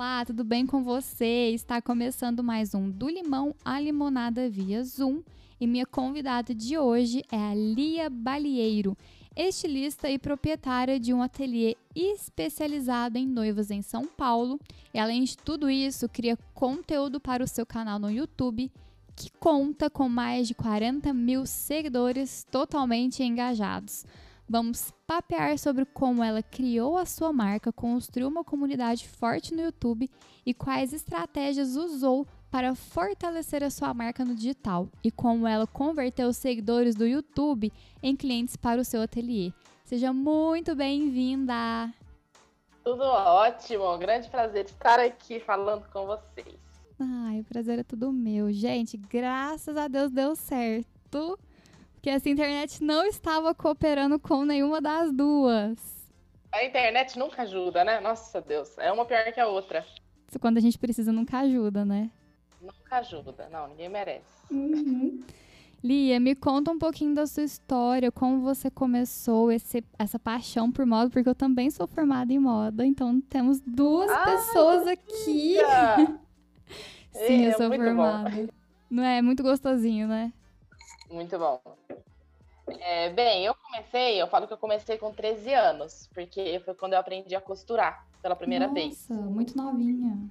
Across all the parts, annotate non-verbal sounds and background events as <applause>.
Olá, tudo bem com você? Está começando mais um Do Limão à Limonada via Zoom e minha convidada de hoje é a Lia Balieiro, estilista e proprietária de um ateliê especializado em noivas em São Paulo. Além de tudo isso, cria conteúdo para o seu canal no YouTube, que conta com mais de 40 mil seguidores totalmente engajados. Vamos papear sobre como ela criou a sua marca, construiu uma comunidade forte no YouTube e quais estratégias usou para fortalecer a sua marca no digital e como ela converteu os seguidores do YouTube em clientes para o seu ateliê. Seja muito bem-vinda! Tudo ótimo, grande prazer estar aqui falando com vocês. Ai, o prazer é tudo meu. Gente, graças a Deus deu certo que essa internet não estava cooperando com nenhuma das duas. A internet nunca ajuda, né? Nossa Deus, é uma pior que a outra. Quando a gente precisa, nunca ajuda, né? Nunca ajuda, não, ninguém merece. Uhum. Lia, me conta um pouquinho da sua história, como você começou esse, essa paixão por moda, porque eu também sou formada em moda, então temos duas Ai, pessoas aqui. <laughs> Sim, é, eu sou formada. Bom. Não é? Muito gostosinho, né? Muito bom. É, bem, eu comecei, eu falo que eu comecei com 13 anos, porque foi quando eu aprendi a costurar pela primeira Nossa, vez. Nossa, muito novinha.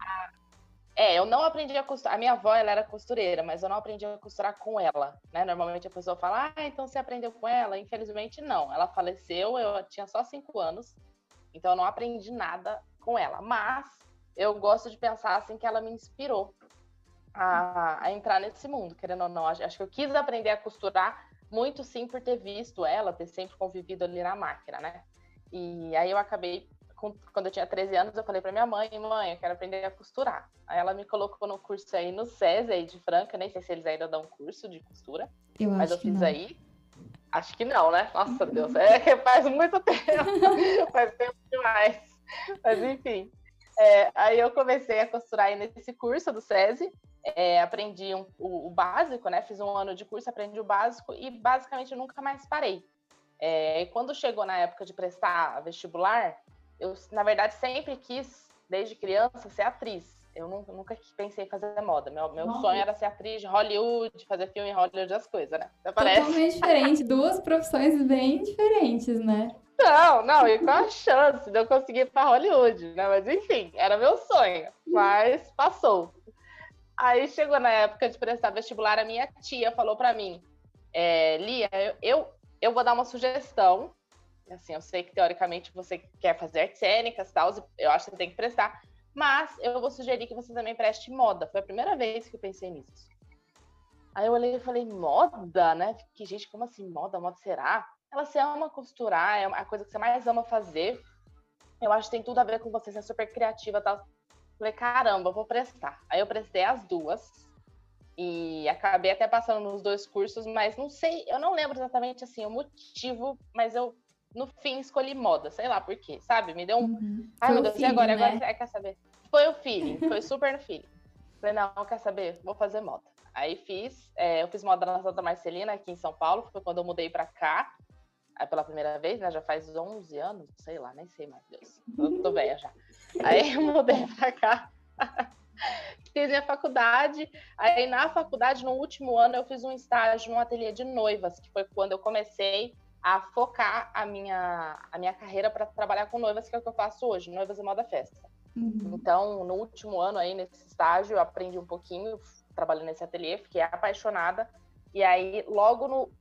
é, eu não aprendi a costurar. A minha avó, ela era costureira, mas eu não aprendi a costurar com ela, né? Normalmente a pessoa fala, ah, então você aprendeu com ela? Infelizmente, não. Ela faleceu, eu tinha só 5 anos, então eu não aprendi nada com ela. Mas eu gosto de pensar assim que ela me inspirou a, a, entrar nesse mundo, querendo ou não. Acho que eu quis aprender a costurar muito sim por ter visto ela, ter sempre convivido ali na máquina, né? E aí eu acabei, quando eu tinha 13 anos, eu falei para minha mãe, mãe, eu quero aprender a costurar. Aí ela me colocou no curso aí no SESI aí de Franca, nem sei se eles ainda dão curso de costura, eu mas eu fiz não. aí. Acho que não, né? Nossa Deus, é, <laughs> faz muito tempo, <laughs> faz tempo demais. Mas enfim, é, aí eu comecei a costurar aí nesse curso do SESI, é, aprendi um, o, o, básico, né? Fiz um ano de curso, aprendi o básico e basicamente nunca mais parei. É, e quando chegou na época de prestar vestibular, eu, na verdade, sempre quis, desde criança, ser atriz. Eu nunca, nunca pensei em fazer moda. Meu, meu sonho era ser atriz de Hollywood, fazer filme em Hollywood, as coisas, né? Totalmente diferente. Duas profissões bem diferentes, né? Não, não, e com a chance de eu conseguir ir para Hollywood, né? Mas enfim, era meu sonho. Mas passou. Aí chegou na época de prestar vestibular, a minha tia falou para mim, é, Lia, eu, eu vou dar uma sugestão. Assim, eu sei que teoricamente você quer fazer artes cênicas tal, eu acho que você tem que prestar, mas eu vou sugerir que você também preste moda. Foi a primeira vez que eu pensei nisso. Aí eu olhei e falei, moda, né? Que gente, como assim, moda? Moda será? Ela se ama costurar, é a coisa que você mais ama fazer. Eu acho que tem tudo a ver com você, você é super criativa tal. Falei, caramba, vou prestar. Aí eu prestei as duas. E acabei até passando nos dois cursos, mas não sei, eu não lembro exatamente assim o motivo, mas eu no fim escolhi moda, sei lá por quê, sabe? Me deu um. Uhum. Ai, meu Deus, e agora? Né? Agora quer saber? Foi o feeling, foi super no feeling. Falei, não, quer saber? Vou fazer moda. Aí fiz, é, eu fiz moda na Santa Marcelina, aqui em São Paulo, foi quando eu mudei pra cá, pela primeira vez, né? Já faz 11 anos, sei lá, nem sei mais, Deus. Eu tô velha já. Aí eu mudei pra cá. <laughs> fiz minha faculdade. Aí na faculdade, no último ano, eu fiz um estágio num ateliê de noivas, que foi quando eu comecei a focar a minha, a minha carreira para trabalhar com noivas, que é o que eu faço hoje, noivas e moda festa. Uhum. Então, no último ano aí, nesse estágio, eu aprendi um pouquinho, trabalhando nesse ateliê, fiquei apaixonada. E aí, logo no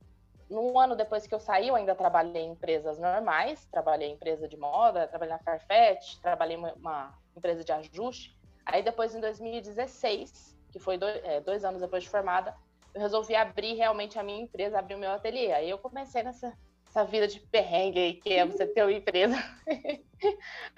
num ano depois que eu saí, eu ainda trabalhei em empresas normais, trabalhei em empresa de moda, trabalhei na Farfetch, trabalhei em uma empresa de ajuste. Aí depois, em 2016, que foi dois, é, dois anos depois de formada, eu resolvi abrir realmente a minha empresa, abrir o meu ateliê. Aí eu comecei nessa essa vida de perrengue aí, que é você ter uma empresa. <laughs>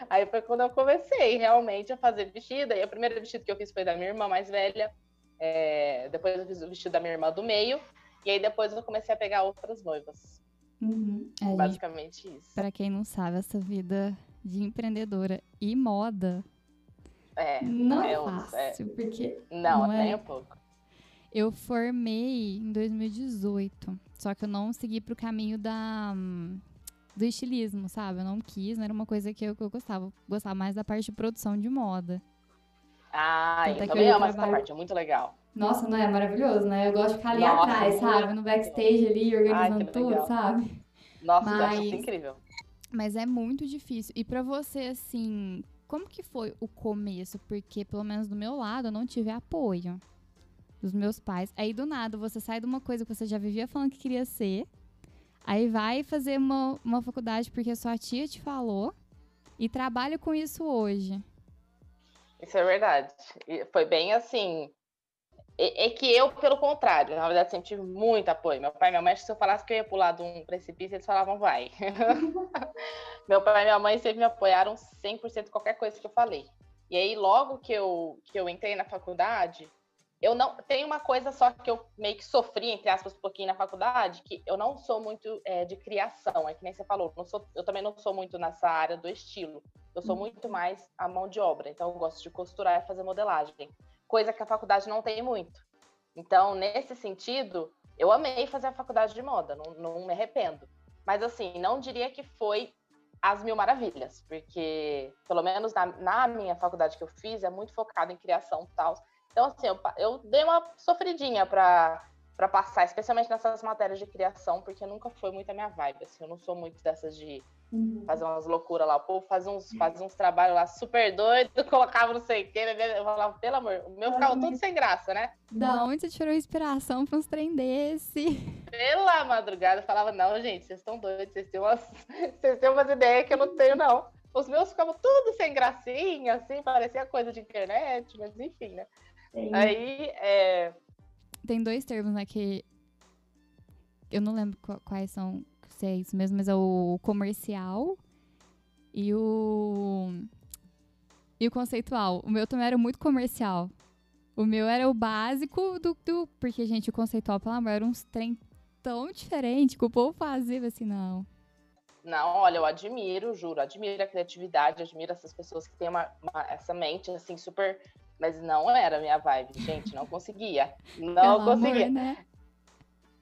aí foi quando eu comecei realmente a fazer vestido. Aí o primeiro vestido que eu fiz foi da minha irmã mais velha. É, depois eu fiz o vestido da minha irmã do meio. E aí depois eu comecei a pegar outras noivas. Uhum. É, Basicamente gente, isso. Para quem não sabe, essa vida de empreendedora e moda é, não é, é fácil, é, porque não, não é... nem um pouco. Eu formei em 2018, só que eu não segui pro caminho da do estilismo, sabe? Eu não quis, não era uma coisa que eu, que eu gostava. Eu gostava mais da parte de produção de moda. Ah, eu também amo essa parte, é muito legal. Nossa, não é maravilhoso, né? Eu gosto de ficar ali Nossa, atrás, sabe? No backstage ali, organizando Ai, tudo, legal. sabe? Nossa, Mas... eu acho isso incrível. Mas é muito difícil. E para você, assim, como que foi o começo? Porque, pelo menos do meu lado, eu não tive apoio dos meus pais. Aí, do nada, você sai de uma coisa que você já vivia falando que queria ser. Aí vai fazer uma, uma faculdade porque sua tia te falou. E trabalha com isso hoje. Isso é verdade. E foi bem assim. É, é, que eu, pelo contrário, na verdade, sempre tive muito apoio. Meu pai e minha mãe, se eu falasse que eu ia pular de um precipício, eles falavam, vai. <laughs> Meu pai e minha mãe sempre me apoiaram 100% qualquer coisa que eu falei. E aí, logo que eu, que eu entrei na faculdade, eu não. Tem uma coisa só que eu meio que sofri, entre aspas, um pouquinho na faculdade, que eu não sou muito é, de criação, é que nem você falou. Não sou, eu também não sou muito nessa área do estilo. Eu sou uhum. muito mais a mão de obra. Então, eu gosto de costurar e fazer modelagem. Coisa que a faculdade não tem muito. Então, nesse sentido, eu amei fazer a faculdade de moda, não, não me arrependo. Mas, assim, não diria que foi as mil maravilhas, porque, pelo menos na, na minha faculdade que eu fiz, é muito focado em criação e tal. Então, assim, eu, eu dei uma sofridinha para para passar, especialmente nessas matérias de criação, porque nunca foi muito a minha vibe, assim, eu não sou muito dessas de uhum. fazer umas loucuras lá, o povo faz uns, faz uns trabalhos lá super doido, <laughs> colocava não sei o quê, eu falava, pelo amor, o meu ficava tudo sem graça, né? Da onde você tirou inspiração para uns trem desse? <laughs> Pela madrugada, eu falava, não, gente, vocês estão doidos, vocês têm, umas, <laughs> vocês têm umas ideias que eu não tenho, não. Os meus ficavam tudo sem gracinha, assim, parecia coisa de internet, mas enfim, né? Sim. Aí, é... Tem dois termos, né, que eu não lembro quais são, se é isso mesmo, mas é o comercial e o e o conceitual. O meu também era muito comercial. O meu era o básico do, do porque gente, o conceitual, pelo amor, era uns trem tão diferente que o povo fazia assim, não. Não, olha, eu admiro, juro, admiro a criatividade, admiro essas pessoas que têm uma, uma, essa mente assim super mas não era a minha vibe, gente, não conseguia. <laughs> Não Pelo conseguia. Amor, né?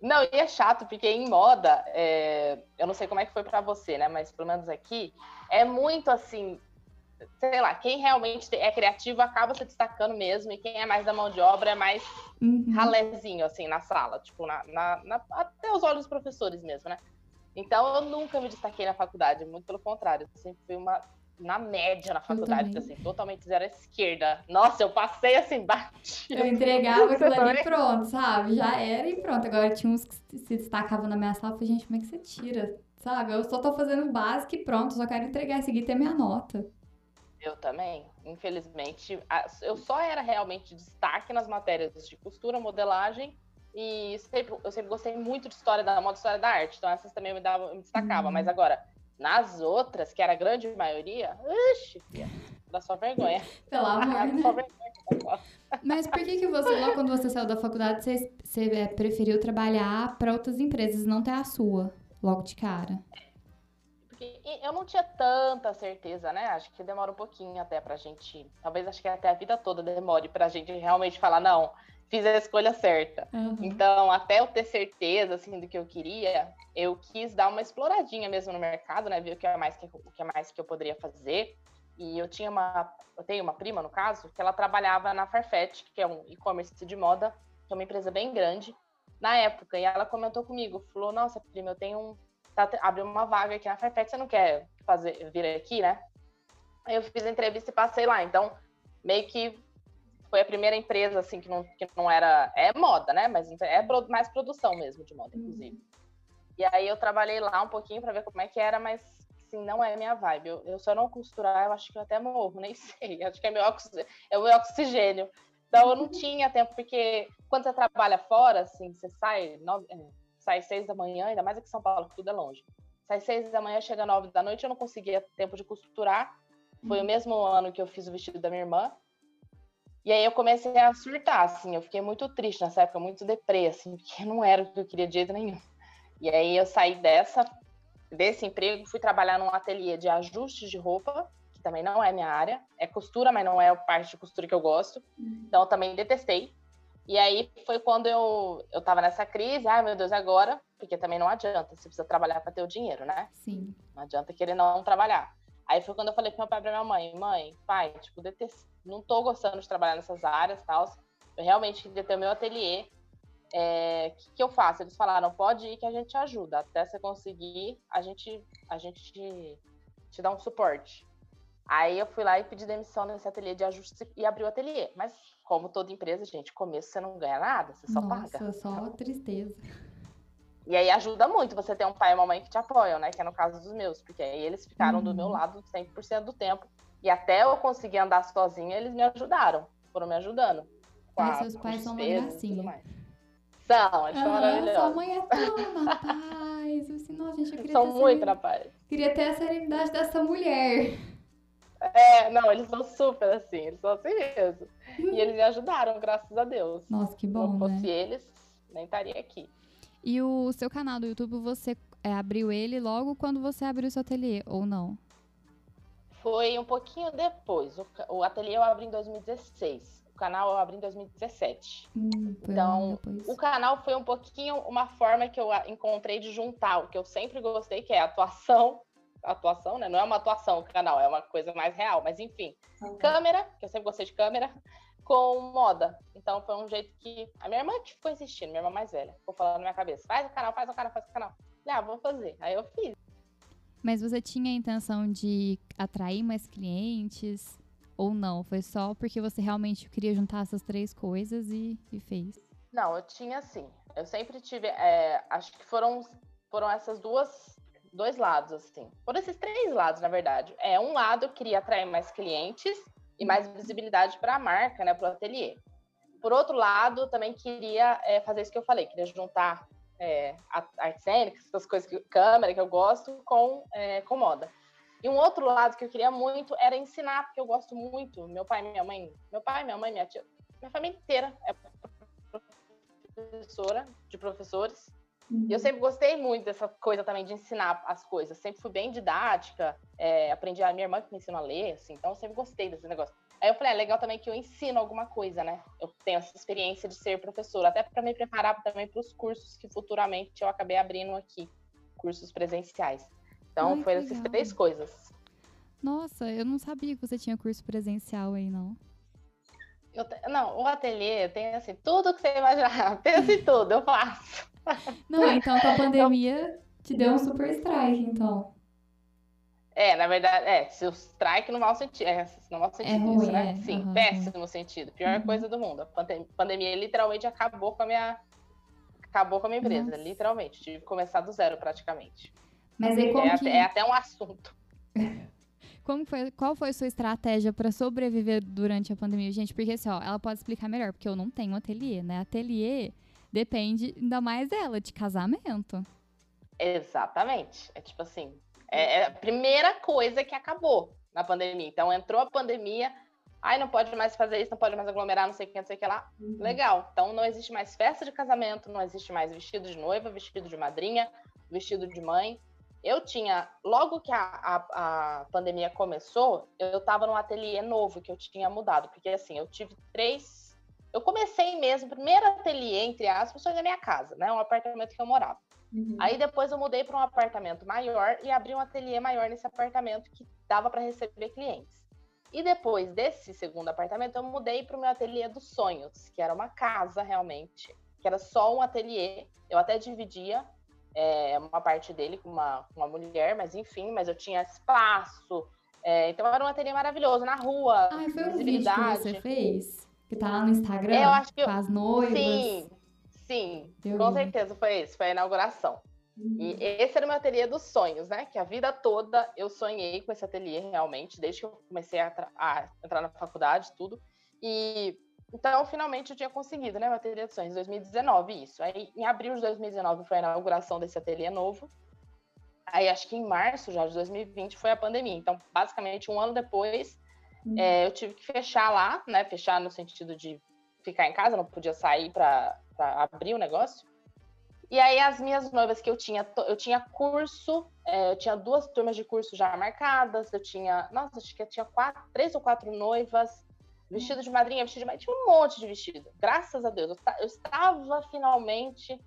Não, e é chato, porque em moda, é... eu não sei como é que foi para você, né? Mas pelo menos aqui, é muito assim, sei lá, quem realmente é criativo acaba se destacando mesmo, e quem é mais da mão de obra é mais uhum. ralézinho, assim, na sala, tipo, na, na, na, até os olhos dos professores mesmo, né? Então eu nunca me destaquei na faculdade, muito pelo contrário, eu sempre fui uma na média na faculdade, assim, totalmente zero à esquerda. Nossa, eu passei assim, <laughs> bati. Eu entregava aquilo ali pronto, sabe? Já era e pronto. Agora tinha uns que se destacavam na minha sala. Eu falei, gente, como é que você tira? Sabe? Eu só tô fazendo básico e pronto, só quero entregar, seguir ter minha nota. Eu também. Infelizmente, eu só era realmente destaque nas matérias de costura, modelagem e sempre, eu sempre gostei muito de história da moda, história da arte. Então essas também me, dava, me destacava. Uhum. Mas agora, nas outras, que era a grande maioria, uxi, dá só vergonha. Pelo amor, né? Mas por que que você, logo quando você saiu da faculdade, você, você é, preferiu trabalhar para outras empresas, não ter a sua, logo de cara? Porque eu não tinha tanta certeza, né? Acho que demora um pouquinho até pra gente, talvez acho que até a vida toda demore pra gente realmente falar, não, fiz a escolha certa. Uhum. Então, até eu ter certeza assim do que eu queria, eu quis dar uma exploradinha mesmo no mercado, né? Ver o que é mais que, o que é mais que eu poderia fazer. E eu tinha uma, eu tenho uma prima no caso, que ela trabalhava na Farfetch, que é um e-commerce de moda, que é uma empresa bem grande, na época. E ela comentou comigo, falou: "Nossa, prima, eu tenho um tá, abriu uma vaga aqui na Farfetch, você não quer fazer vir aqui, né?" Aí eu fiz a entrevista e passei lá. Então, meio que foi a primeira empresa assim que não, que não era é moda, né? Mas é mais produção mesmo de moda, inclusive. Uhum. E aí eu trabalhei lá um pouquinho para ver como é que era, mas assim, não é minha vibe. Eu, eu só não costurar, eu acho que eu até morro, <laughs> nem sei. Acho que é meu, é o meu oxigênio. Então eu não tinha tempo, porque quando você trabalha fora, assim, você sai, nove, é, sai seis da manhã, ainda mais aqui em São Paulo, que tudo é longe. Sai seis da manhã, chega nove da noite, eu não conseguia tempo de costurar. Foi o uhum. mesmo ano que eu fiz o vestido da minha irmã. E aí eu comecei a surtar, assim, eu fiquei muito triste nessa época, muito deprê, assim, porque não era o que eu queria de jeito nenhum. E aí eu saí dessa, desse emprego, fui trabalhar num ateliê de ajustes de roupa, que também não é minha área, é costura, mas não é a parte de costura que eu gosto, uhum. então eu também detestei. E aí foi quando eu, eu tava nessa crise, ai meu Deus, agora? Porque também não adianta, você precisa trabalhar para ter o dinheiro, né? Sim. Não adianta querer não trabalhar. Aí foi quando eu falei pro meu pai e pra minha mãe, mãe, pai, tipo, detest... não tô gostando de trabalhar nessas áreas e tal. Eu realmente queria ter o meu ateliê. O é, que, que, eu faço? Eles falaram, pode ir que a gente ajuda. Até você conseguir, a gente, a gente te, te dá um suporte. Aí eu fui lá e pedi demissão nesse ateliê de ajuste e abri o ateliê. Mas, como toda empresa, gente, começo você não ganha nada, você só Nossa, paga. só tristeza. E aí ajuda muito você ter um pai e uma mãe que te apoiam, né? Que é no caso dos meus, porque aí eles ficaram do meu uhum. lado 100% do tempo. E até eu conseguir andar sozinha, eles me ajudaram, foram me ajudando. Ai, seus pais são uma gracinha. São, eles são maravilhosos. Sua mãe é tão na paz. Assim, nossa, gente, eu queria são muito na paz. Queria ter a serenidade dessa mulher. É, não, eles são super assim, eles são assim mesmo. E eles me ajudaram, graças a Deus. Nossa, que bom. Se não fosse né? eles, nem estaria aqui. E o seu canal do YouTube, você é, abriu ele logo quando você abriu o seu ateliê, ou não? Foi um pouquinho depois. O, o ateliê eu abri em 2016. O canal eu abri em 2017. Hum, então, o canal foi um pouquinho uma forma que eu encontrei de juntar o que eu sempre gostei, que é atuação. Atuação, né? Não é uma atuação o canal, é uma coisa mais real, mas enfim. Uhum. Câmera, que eu sempre gostei de câmera com moda. Então foi um jeito que. A minha irmã que ficou insistindo, minha irmã mais velha, ficou falando na minha cabeça: faz o canal, faz o canal, faz o canal. Ah, vou fazer. Aí eu fiz. Mas você tinha a intenção de atrair mais clientes ou não? Foi só porque você realmente queria juntar essas três coisas e, e fez? Não, eu tinha sim. Eu sempre tive. É, acho que foram, foram essas duas. Dois lados, assim. Foram esses três lados, na verdade. É, um lado eu queria atrair mais clientes e mais visibilidade para a marca, né, para o ateliê. Por outro lado, também queria é, fazer isso que eu falei, queria juntar é, artes cênicas, essas coisas, que, câmera que eu gosto, com, é, com moda. E um outro lado que eu queria muito era ensinar, porque eu gosto muito. Meu pai, minha mãe, meu pai, minha mãe, minha tia, minha família inteira é professora de professores. Uhum. Eu sempre gostei muito dessa coisa também de ensinar as coisas. Sempre fui bem didática, é, aprendi a minha irmã que me ensinou a ler, assim, então eu sempre gostei desse negócio. Aí eu falei, é legal também que eu ensino alguma coisa, né? Eu tenho essa experiência de ser professora, até para me preparar também para os cursos que futuramente eu acabei abrindo aqui, cursos presenciais. Então, Ai, foi essas três coisas. Nossa, eu não sabia que você tinha curso presencial aí, não. Eu. Não, o ateliê tem assim, tudo que você imaginar, <laughs> pensa em tudo, eu faço. Não, <laughs> então com a pandemia te deu um super strike, então. É, na verdade, é, se o strike no mau sentido, é, no mau sentido, é ruim, isso, né? É. Sim, uhum, péssimo sentido. Pior uhum. coisa do mundo. A pandemia literalmente acabou com a minha acabou com a minha empresa, Nossa. literalmente. Tive que começar do zero praticamente. Mas aí como é, que... é até um assunto. <laughs> Como foi, qual foi a sua estratégia para sobreviver durante a pandemia? Gente, porque assim, ó, ela pode explicar melhor, porque eu não tenho ateliê, né? Ateliê depende ainda mais dela, de casamento. Exatamente. É tipo assim, é, é a primeira coisa que acabou na pandemia. Então entrou a pandemia, ai, não pode mais fazer isso, não pode mais aglomerar, não sei o que, não sei o que lá. Uhum. Legal. Então não existe mais festa de casamento, não existe mais vestido de noiva, vestido de madrinha, vestido de mãe. Eu tinha, logo que a, a, a pandemia começou, eu estava num ateliê novo que eu tinha mudado, porque assim, eu tive três eu comecei mesmo, primeiro ateliê, entre aspas, foi na minha casa, né? Um apartamento que eu morava. Uhum. Aí depois eu mudei para um apartamento maior e abri um ateliê maior nesse apartamento que dava para receber clientes. E depois desse segundo apartamento, eu mudei para o meu ateliê dos sonhos, que era uma casa realmente, que era só um ateliê. Eu até dividia é, uma parte dele com uma, uma mulher, mas enfim, mas eu tinha espaço. É, então era um ateliê maravilhoso, na rua, ah, foi visibilidade. Um vídeo que você fez? Que tá lá no Instagram? Eu acho que com as noivas. Sim, sim. Deu com certeza foi isso, foi a inauguração. Uhum. E esse era o meu ateliê dos sonhos, né? Que a vida toda eu sonhei com esse ateliê realmente, desde que eu comecei a, a entrar na faculdade, tudo. E então, finalmente eu tinha conseguido, né? Meu ateliê dos sonhos, 2019, isso. Aí, em abril de 2019 foi a inauguração desse ateliê novo. Aí, acho que em março já de 2020 foi a pandemia. Então, basicamente, um ano depois, Uhum. É, eu tive que fechar lá, né? Fechar no sentido de ficar em casa, não podia sair para abrir o negócio. E aí as minhas noivas que eu tinha, eu tinha curso, é, eu tinha duas turmas de curso já marcadas, eu tinha, nossa, acho que eu tinha quatro, três ou quatro noivas, vestido de madrinha, vestido de madrinha, tinha um monte de vestido. Graças a Deus, eu, eu estava finalmente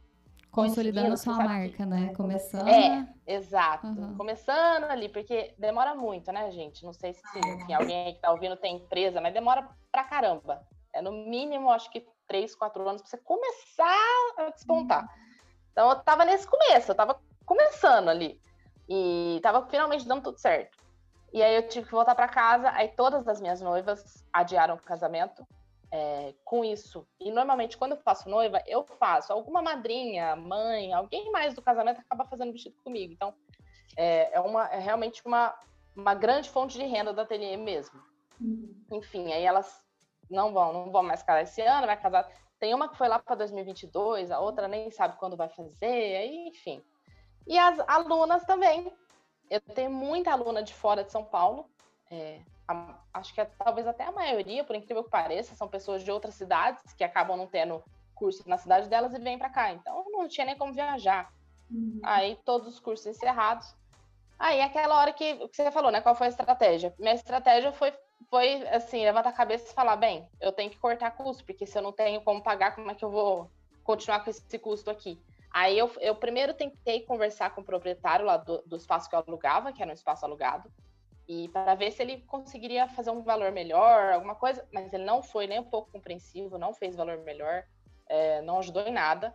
Consolidando sua marca, né? Começando. É, exato. Uhum. Começando ali, porque demora muito, né, gente? Não sei se enfim, alguém aí que tá ouvindo tem empresa, mas demora pra caramba. É no mínimo, acho que três, quatro anos pra você começar a despontar. Uhum. Então eu tava nesse começo, eu tava começando ali. E tava finalmente dando tudo certo. E aí eu tive que voltar para casa, aí todas as minhas noivas adiaram o casamento é, com isso. E normalmente, quando eu faço noiva, eu faço. Alguma madrinha, mãe, alguém mais do casamento acaba fazendo vestido comigo. Então, é, é, uma, é realmente uma, uma grande fonte de renda da ateliê mesmo. Uhum. Enfim, aí elas não vão, não vão mais casar esse ano, vai casar. Tem uma que foi lá para 2022, a outra nem sabe quando vai fazer, aí, enfim. E as alunas também. Eu tenho muita aluna de fora de São Paulo. É, a, acho que é, talvez até a maioria, por incrível que pareça, são pessoas de outras cidades que acabam não tendo curso na cidade delas e vêm para cá. Então não tinha nem como viajar. Uhum. Aí todos os cursos encerrados. Aí aquela hora que, que você falou, né? Qual foi a estratégia? Minha estratégia foi, foi assim, levantar a cabeça e falar, bem, eu tenho que cortar custo, porque se eu não tenho como pagar, como é que eu vou continuar com esse custo aqui? Aí eu, eu primeiro tentei conversar com o proprietário lá do, do espaço que eu alugava, que era um espaço alugado e para ver se ele conseguiria fazer um valor melhor, alguma coisa, mas ele não foi nem um pouco compreensivo, não fez valor melhor, é, não ajudou em nada.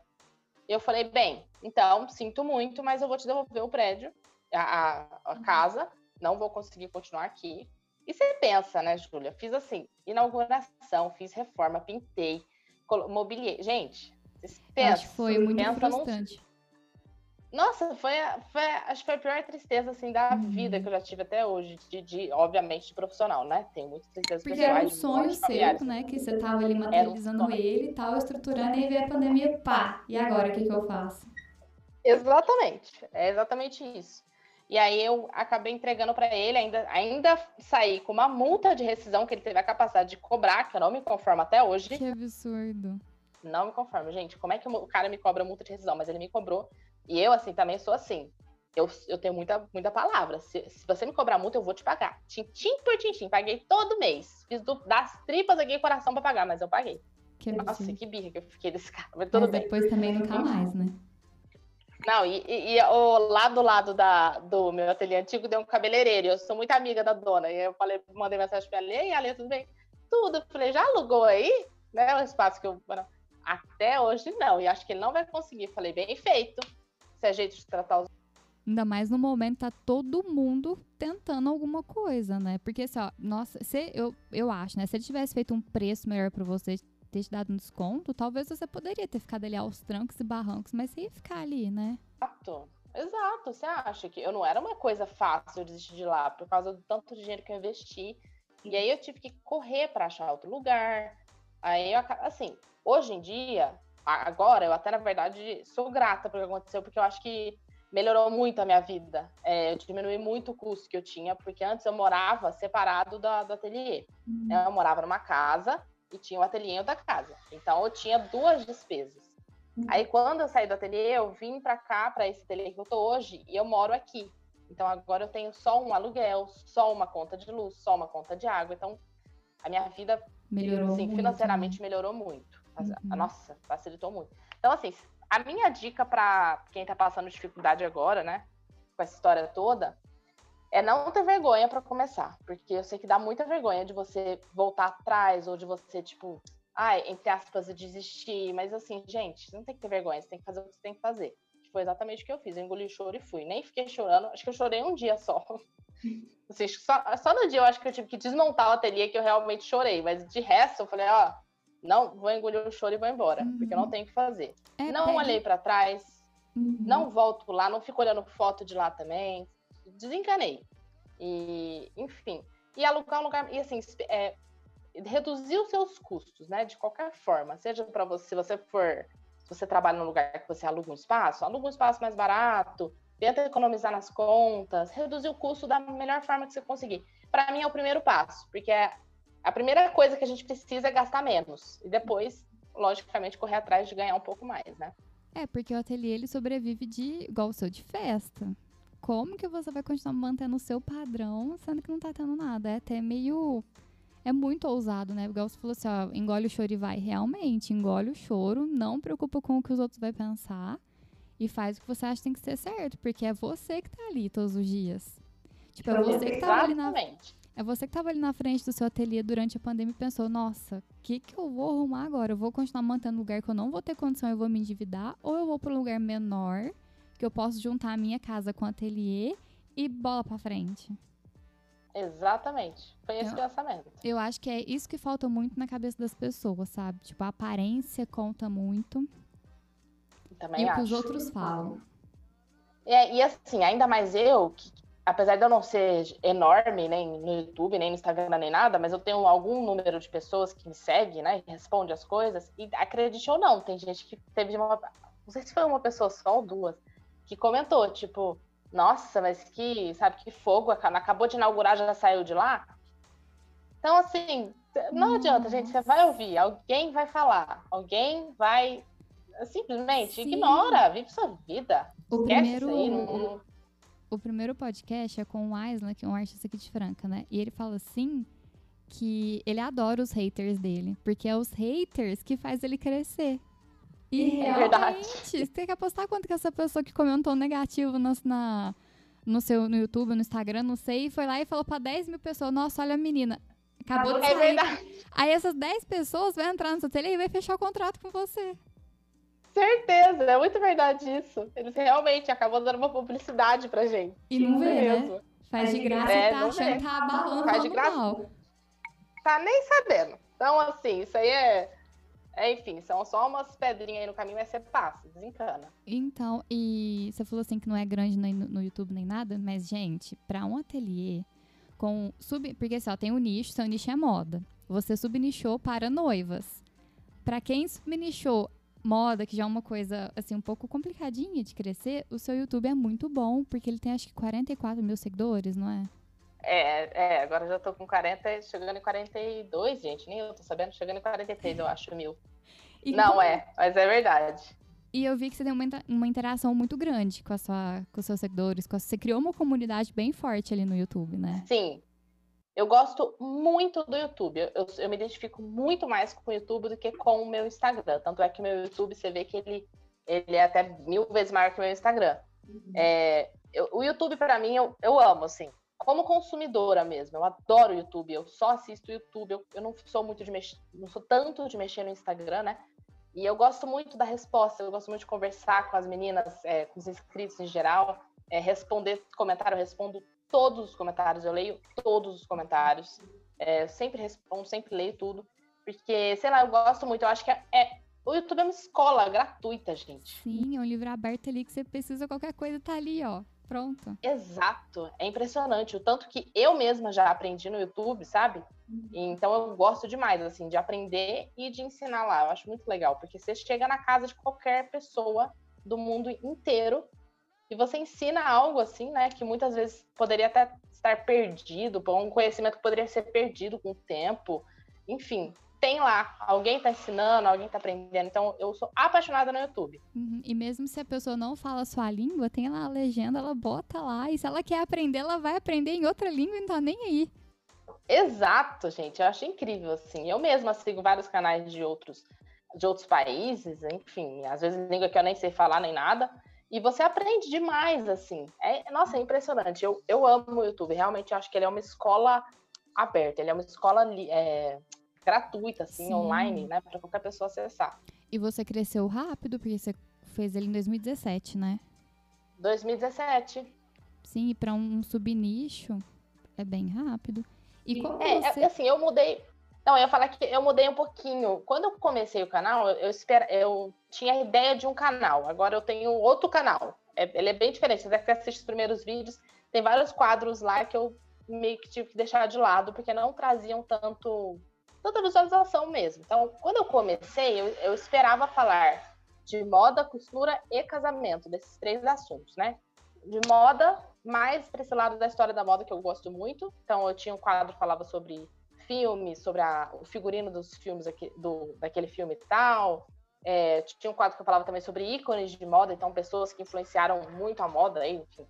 Eu falei, bem, então, sinto muito, mas eu vou te devolver o prédio, a, a, uhum. casa, não vou conseguir continuar aqui. E você pensa, né, Júlia? Fiz assim, inauguração, fiz reforma, pintei, mobiliei. Gente, você pensa, Acho que foi muito frustrante. Num, nossa, foi, foi, acho que foi a pior tristeza, assim, da uhum. vida que eu já tive até hoje, de, de obviamente, de profissional, né? Tem muitas tristezas Porque pessoais. Porque era um sonho seu, né? Que você tava ali materializando um ele e tal, estruturando, e veio a pandemia, pá! E agora, o que que eu faço? Exatamente, é exatamente isso. E aí eu acabei entregando para ele, ainda, ainda saí com uma multa de rescisão que ele teve a capacidade de cobrar, que eu não me conformo até hoje. Que absurdo. Não me conformo, gente. Como é que o cara me cobra multa de rescisão? Mas ele me cobrou e eu, assim, também sou assim. Eu, eu tenho muita, muita palavra. Se, se você me cobrar multa, eu vou te pagar. Tintim por tintim. Paguei todo mês. Fiz do, das tripas aqui coração pra pagar, mas eu paguei. Que Nossa, que birra que eu fiquei desse cara. Mas tudo mas bem. depois também nunca mais, né? Não, e, e, e, o lá do lado da, do meu ateliê antigo deu um cabeleireiro. Eu sou muito amiga da dona. E eu falei, mandei mensagem pra ela, e aí, Ale, tudo bem? Tudo. Eu falei, já alugou aí? Né, o espaço que eu. Até hoje não. E acho que ele não vai conseguir. Falei, bem feito se é jeito de tratar os. Ainda mais no momento tá todo mundo tentando alguma coisa, né? Porque assim, ó, nossa, se, eu, eu acho, né? Se ele tivesse feito um preço melhor para você, ter te dado um desconto, talvez você poderia ter ficado ali aos trancos e barrancos, mas você ia ficar ali, né? Exato. Exato. Você acha que eu não era uma coisa fácil desistir de lá por causa do tanto de dinheiro que eu investi. E aí eu tive que correr para achar outro lugar. Aí eu, assim, hoje em dia, agora, eu até, na verdade, sou grata pelo que aconteceu, porque eu acho que melhorou muito a minha vida. É, eu diminui muito o custo que eu tinha, porque antes eu morava separado da, do ateliê. Uhum. Eu morava numa casa e tinha o um ateliê da casa. Então, eu tinha duas despesas. Uhum. Aí, quando eu saí do ateliê, eu vim para cá, para esse ateliê que eu tô hoje, e eu moro aqui. Então, agora eu tenho só um aluguel, só uma conta de luz, só uma conta de água. Então, a minha vida, melhorou assim, financeiramente, melhorou muito. Uhum. Nossa, facilitou muito. Então, assim, a minha dica para quem está passando dificuldade agora, né, com essa história toda, é não ter vergonha para começar, porque eu sei que dá muita vergonha de você voltar atrás ou de você, tipo, ai, entre aspas, desistir. Mas assim, gente, você não tem que ter vergonha, você tem que fazer o que você tem que fazer. Que foi exatamente o que eu fiz. Eu engoli o choro e fui. Nem fiquei chorando, acho que eu chorei um dia só. <laughs> Assim, só, só no dia eu acho que eu tive que desmontar o ateliê que eu realmente chorei, mas de resto eu falei, ó, não, vou engolir o choro e vou embora, uhum. porque eu não tenho o que fazer. É, não olhei para trás, uhum. não volto lá, não fico olhando foto de lá também. Desencanei. E, enfim. E alugar um lugar. E assim, é, reduzir os seus custos, né? De qualquer forma. Seja para você, se você for. Se você trabalha num lugar que você aluga um espaço, aluga um espaço mais barato, tenta economizar nas contas, reduzir o custo da melhor forma que você conseguir. Para mim é o primeiro passo, porque é a primeira coisa que a gente precisa é gastar menos. E depois, logicamente, correr atrás de ganhar um pouco mais, né? É, porque o ateliê ele sobrevive de igual o seu de festa. Como que você vai continuar mantendo o seu padrão, sendo que não tá tendo nada? É até meio. É muito ousado, né? Igual você falou assim, ó, engole o choro e vai. Realmente, engole o choro, não preocupa com o que os outros vão pensar. e faz o que você acha que tem que ser certo, porque é você que tá ali todos os dias. Tipo, é você que tava ali na é você que tava ali na frente do seu ateliê durante a pandemia e pensou, nossa, o que que eu vou arrumar agora? Eu vou continuar mantendo um lugar que eu não vou ter condição, eu vou me endividar, ou eu vou para um lugar menor, que eu posso juntar a minha casa com o ateliê e bola para frente. Exatamente. Foi esse eu, pensamento. Eu acho que é isso que falta muito na cabeça das pessoas, sabe? Tipo, a aparência conta muito. Também e acho. o que os outros falam. É, e assim, ainda mais eu, que, apesar de eu não ser enorme, nem no YouTube, nem no Instagram, nem nada, mas eu tenho algum número de pessoas que me segue, né? E responde as coisas. E acredite ou não, tem gente que teve uma. Não sei se foi uma pessoa só ou duas, que comentou, tipo, nossa, mas que, sabe, que fogo, acabou de inaugurar, já saiu de lá. Então, assim, não adianta, gente, você vai ouvir, alguém vai falar, alguém vai simplesmente Sim. ignora, vive sua vida. O primeiro, aí, não... o primeiro podcast é com o Aislan, que é um artista aqui de Franca, né? E ele fala assim que ele adora os haters dele, porque é os haters que faz ele crescer. E é verdade. Você tem que apostar quanto que essa pessoa que comentou negativo no, na, no seu no YouTube, no Instagram, não sei, foi lá e falou pra 10 mil pessoas: Nossa, olha a menina. Acabou de sair. É verdade. Aí essas 10 pessoas vão entrar no seu tele e vai fechar o contrato com você. Certeza, é muito verdade isso. Eles realmente acabam dando uma publicidade pra gente. E não vê, né? mesmo. né? Faz de graça é, e tá achando que tá abalando Faz de graça. Mal. Tá nem sabendo. Então, assim, isso aí é é, enfim, são só umas pedrinhas aí no caminho, mas você passa, desencana. Então, e você falou assim que não é grande no, no YouTube nem nada, mas, gente, para um ateliê com sub. Porque assim, ó, tem um nicho, seu nicho é moda. Você subnichou para noivas. Para quem subnichou moda, que já é uma coisa assim um pouco complicadinha de crescer, o seu YouTube é muito bom, porque ele tem acho que 44 mil seguidores, não é? É, é, agora já tô com 40, chegando em 42, gente. Nem eu tô sabendo, chegando em 43, eu acho, mil. E Não, como... é, mas é verdade. E eu vi que você tem uma, uma interação muito grande com, a sua, com os seus seguidores. Com a, você criou uma comunidade bem forte ali no YouTube, né? Sim. Eu gosto muito do YouTube. Eu, eu, me identifico muito mais com o YouTube do que com o meu Instagram. Tanto é que o meu YouTube, você vê que ele, ele é até mil vezes maior que o meu Instagram. Uhum. É, eu, o YouTube, para mim, eu, eu amo, assim como consumidora mesmo, eu adoro o YouTube, eu só assisto o YouTube, eu, eu não sou muito de mexer, não sou tanto de mexer no Instagram, né? E eu gosto muito da resposta, eu gosto muito de conversar com as meninas, é, com os inscritos em geral, é, responder comentário, eu respondo todos os comentários, eu leio todos os comentários, é, sempre respondo, sempre leio tudo, porque, sei lá, eu gosto muito, eu acho que é, é o YouTube é uma escola gratuita, gente. Sim, é um livro aberto ali que você precisa qualquer coisa, tá ali, ó. Pronto. Exato. É impressionante. O tanto que eu mesma já aprendi no YouTube, sabe? Uhum. Então eu gosto demais, assim, de aprender e de ensinar lá. Eu acho muito legal, porque você chega na casa de qualquer pessoa do mundo inteiro e você ensina algo, assim, né? Que muitas vezes poderia até estar perdido, um conhecimento que poderia ser perdido com o tempo. Enfim, tem lá, alguém tá ensinando, alguém tá aprendendo. Então, eu sou apaixonada no YouTube. Uhum. E mesmo se a pessoa não fala a sua língua, tem lá a legenda, ela bota lá. E se ela quer aprender, ela vai aprender em outra língua e não tá nem aí. Exato, gente. Eu acho incrível, assim. Eu mesma sigo vários canais de outros, de outros países, enfim. Às vezes língua que eu nem sei falar nem nada. E você aprende demais, assim. É, nossa, é impressionante. Eu, eu amo o YouTube. Realmente, acho que ele é uma escola aberta. Ele é uma escola é, gratuita, assim, Sim. online, né, para qualquer pessoa acessar. E você cresceu rápido, porque você fez ele em 2017, né? 2017. Sim, e para um subnicho é bem rápido. E como é, você... é, assim, eu mudei. Não, eu ia falar que eu mudei um pouquinho. Quando eu comecei o canal, eu, espero, eu tinha a ideia de um canal. Agora eu tenho outro canal. É, ele é bem diferente. Você deve assistir os primeiros vídeos. Tem vários quadros lá que eu meio que tive que deixar de lado, porque não traziam tanto tanta visualização mesmo. Então, quando eu comecei, eu, eu esperava falar de moda, costura e casamento, desses três assuntos, né? De moda, mais para esse lado da história da moda que eu gosto muito. Então, eu tinha um quadro que falava sobre filmes, sobre a, o figurino dos filmes aqui, do, daquele filme e tal. É, tinha um quadro que eu falava também sobre ícones de moda, então pessoas que influenciaram muito a moda, enfim.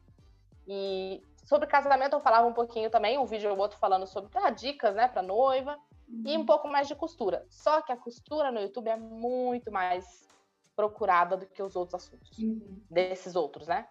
E sobre casamento eu falava um pouquinho também, um vídeo ou outro falando sobre ah, dicas, né, para noiva e um uhum. pouco mais de costura. Só que a costura no YouTube é muito mais procurada do que os outros assuntos, uhum. desses outros, né?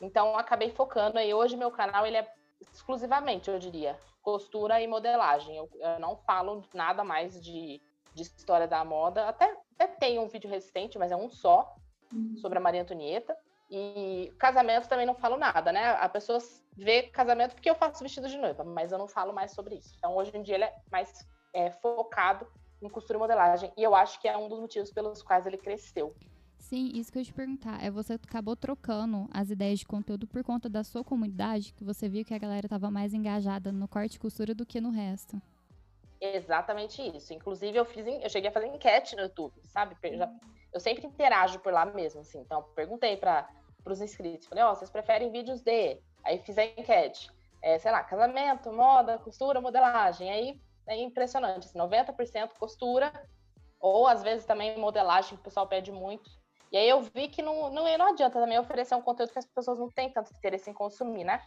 Então, acabei focando aí. Hoje, meu canal, ele é exclusivamente, eu diria, costura e modelagem. Eu, eu não falo nada mais de, de história da moda. Até, até tem um vídeo recente, mas é um só, uhum. sobre a Maria Antonieta. E casamento também não falo nada, né? A pessoa vê casamento porque eu faço vestido de noiva, mas eu não falo mais sobre isso. Então, hoje em dia, ele é mais é, focado em costura e modelagem. E eu acho que é um dos motivos pelos quais ele cresceu. Sim, isso que eu ia te perguntar. É você acabou trocando as ideias de conteúdo por conta da sua comunidade, que você viu que a galera estava mais engajada no corte e costura do que no resto. Exatamente isso. Inclusive, eu fiz, eu cheguei a fazer enquete no YouTube, sabe? Eu, sempre interajo por lá mesmo, assim. Então, perguntei para os inscritos, falei, ó, oh, vocês preferem vídeos de? Aí fiz a enquete. É, sei lá, casamento, moda, costura, modelagem. Aí é impressionante, assim, 90% costura, ou às vezes também modelagem, que o pessoal pede muito. E aí eu vi que não, não, não adianta também oferecer um conteúdo que as pessoas não têm tanto interesse em consumir, né?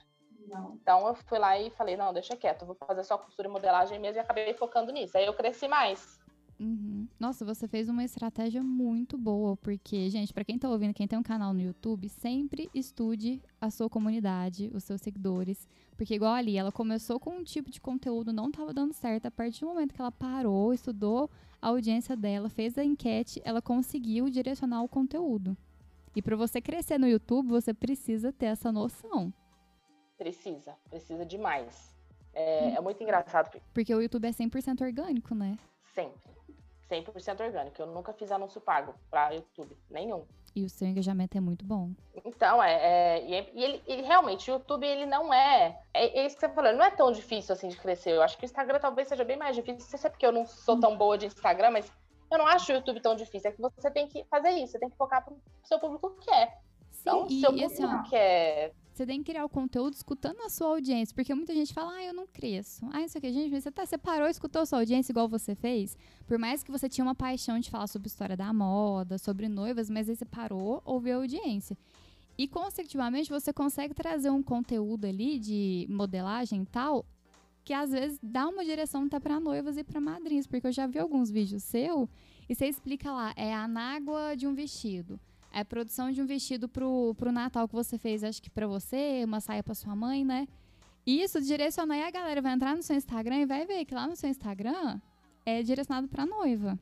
Não. Então eu fui lá e falei, não, deixa quieto, vou fazer só costura e modelagem mesmo e acabei focando nisso. Aí eu cresci mais. Uhum. Nossa, você fez uma estratégia muito boa, porque, gente, para quem tá ouvindo, quem tem um canal no YouTube, sempre estude a sua comunidade, os seus seguidores. Porque, igual ali, ela começou com um tipo de conteúdo, não tava dando certo. A partir do momento que ela parou, estudou a audiência dela, fez a enquete, ela conseguiu direcionar o conteúdo. E para você crescer no YouTube, você precisa ter essa noção. Precisa, precisa demais. É, hum. é muito engraçado. Porque o YouTube é 100% orgânico, né? Sempre. 100% orgânico. Eu nunca fiz anúncio pago para YouTube, nenhum. E o seu engajamento é muito bom. Então, é, é e, é, ele, ele, realmente, o YouTube, ele não é, é, é isso que você falou, não é tão difícil assim de crescer. Eu acho que o Instagram talvez seja bem mais difícil. Não sei se é porque eu não sou tão boa de Instagram, mas eu não acho o YouTube tão difícil. É que você tem que fazer isso, você tem que focar pro seu público que quer. Sim, então, e, seu público e assim, quer você tem que criar o conteúdo escutando a sua audiência. Porque muita gente fala, ah, eu não cresço. Ah, isso aqui, gente, você, tá, você parou escutou a sua audiência igual você fez. Por mais que você tinha uma paixão de falar sobre história da moda, sobre noivas, mas aí você parou, ouviu a audiência. E, consecutivamente, você consegue trazer um conteúdo ali de modelagem e tal, que às vezes dá uma direção até para noivas e para madrinhas. Porque eu já vi alguns vídeos seu e você explica lá, é a anágua de um vestido é a produção de um vestido pro, pro Natal que você fez, acho que para você, uma saia para sua mãe, né? Isso direciona aí a galera vai entrar no seu Instagram e vai ver que lá no seu Instagram é direcionado para noiva.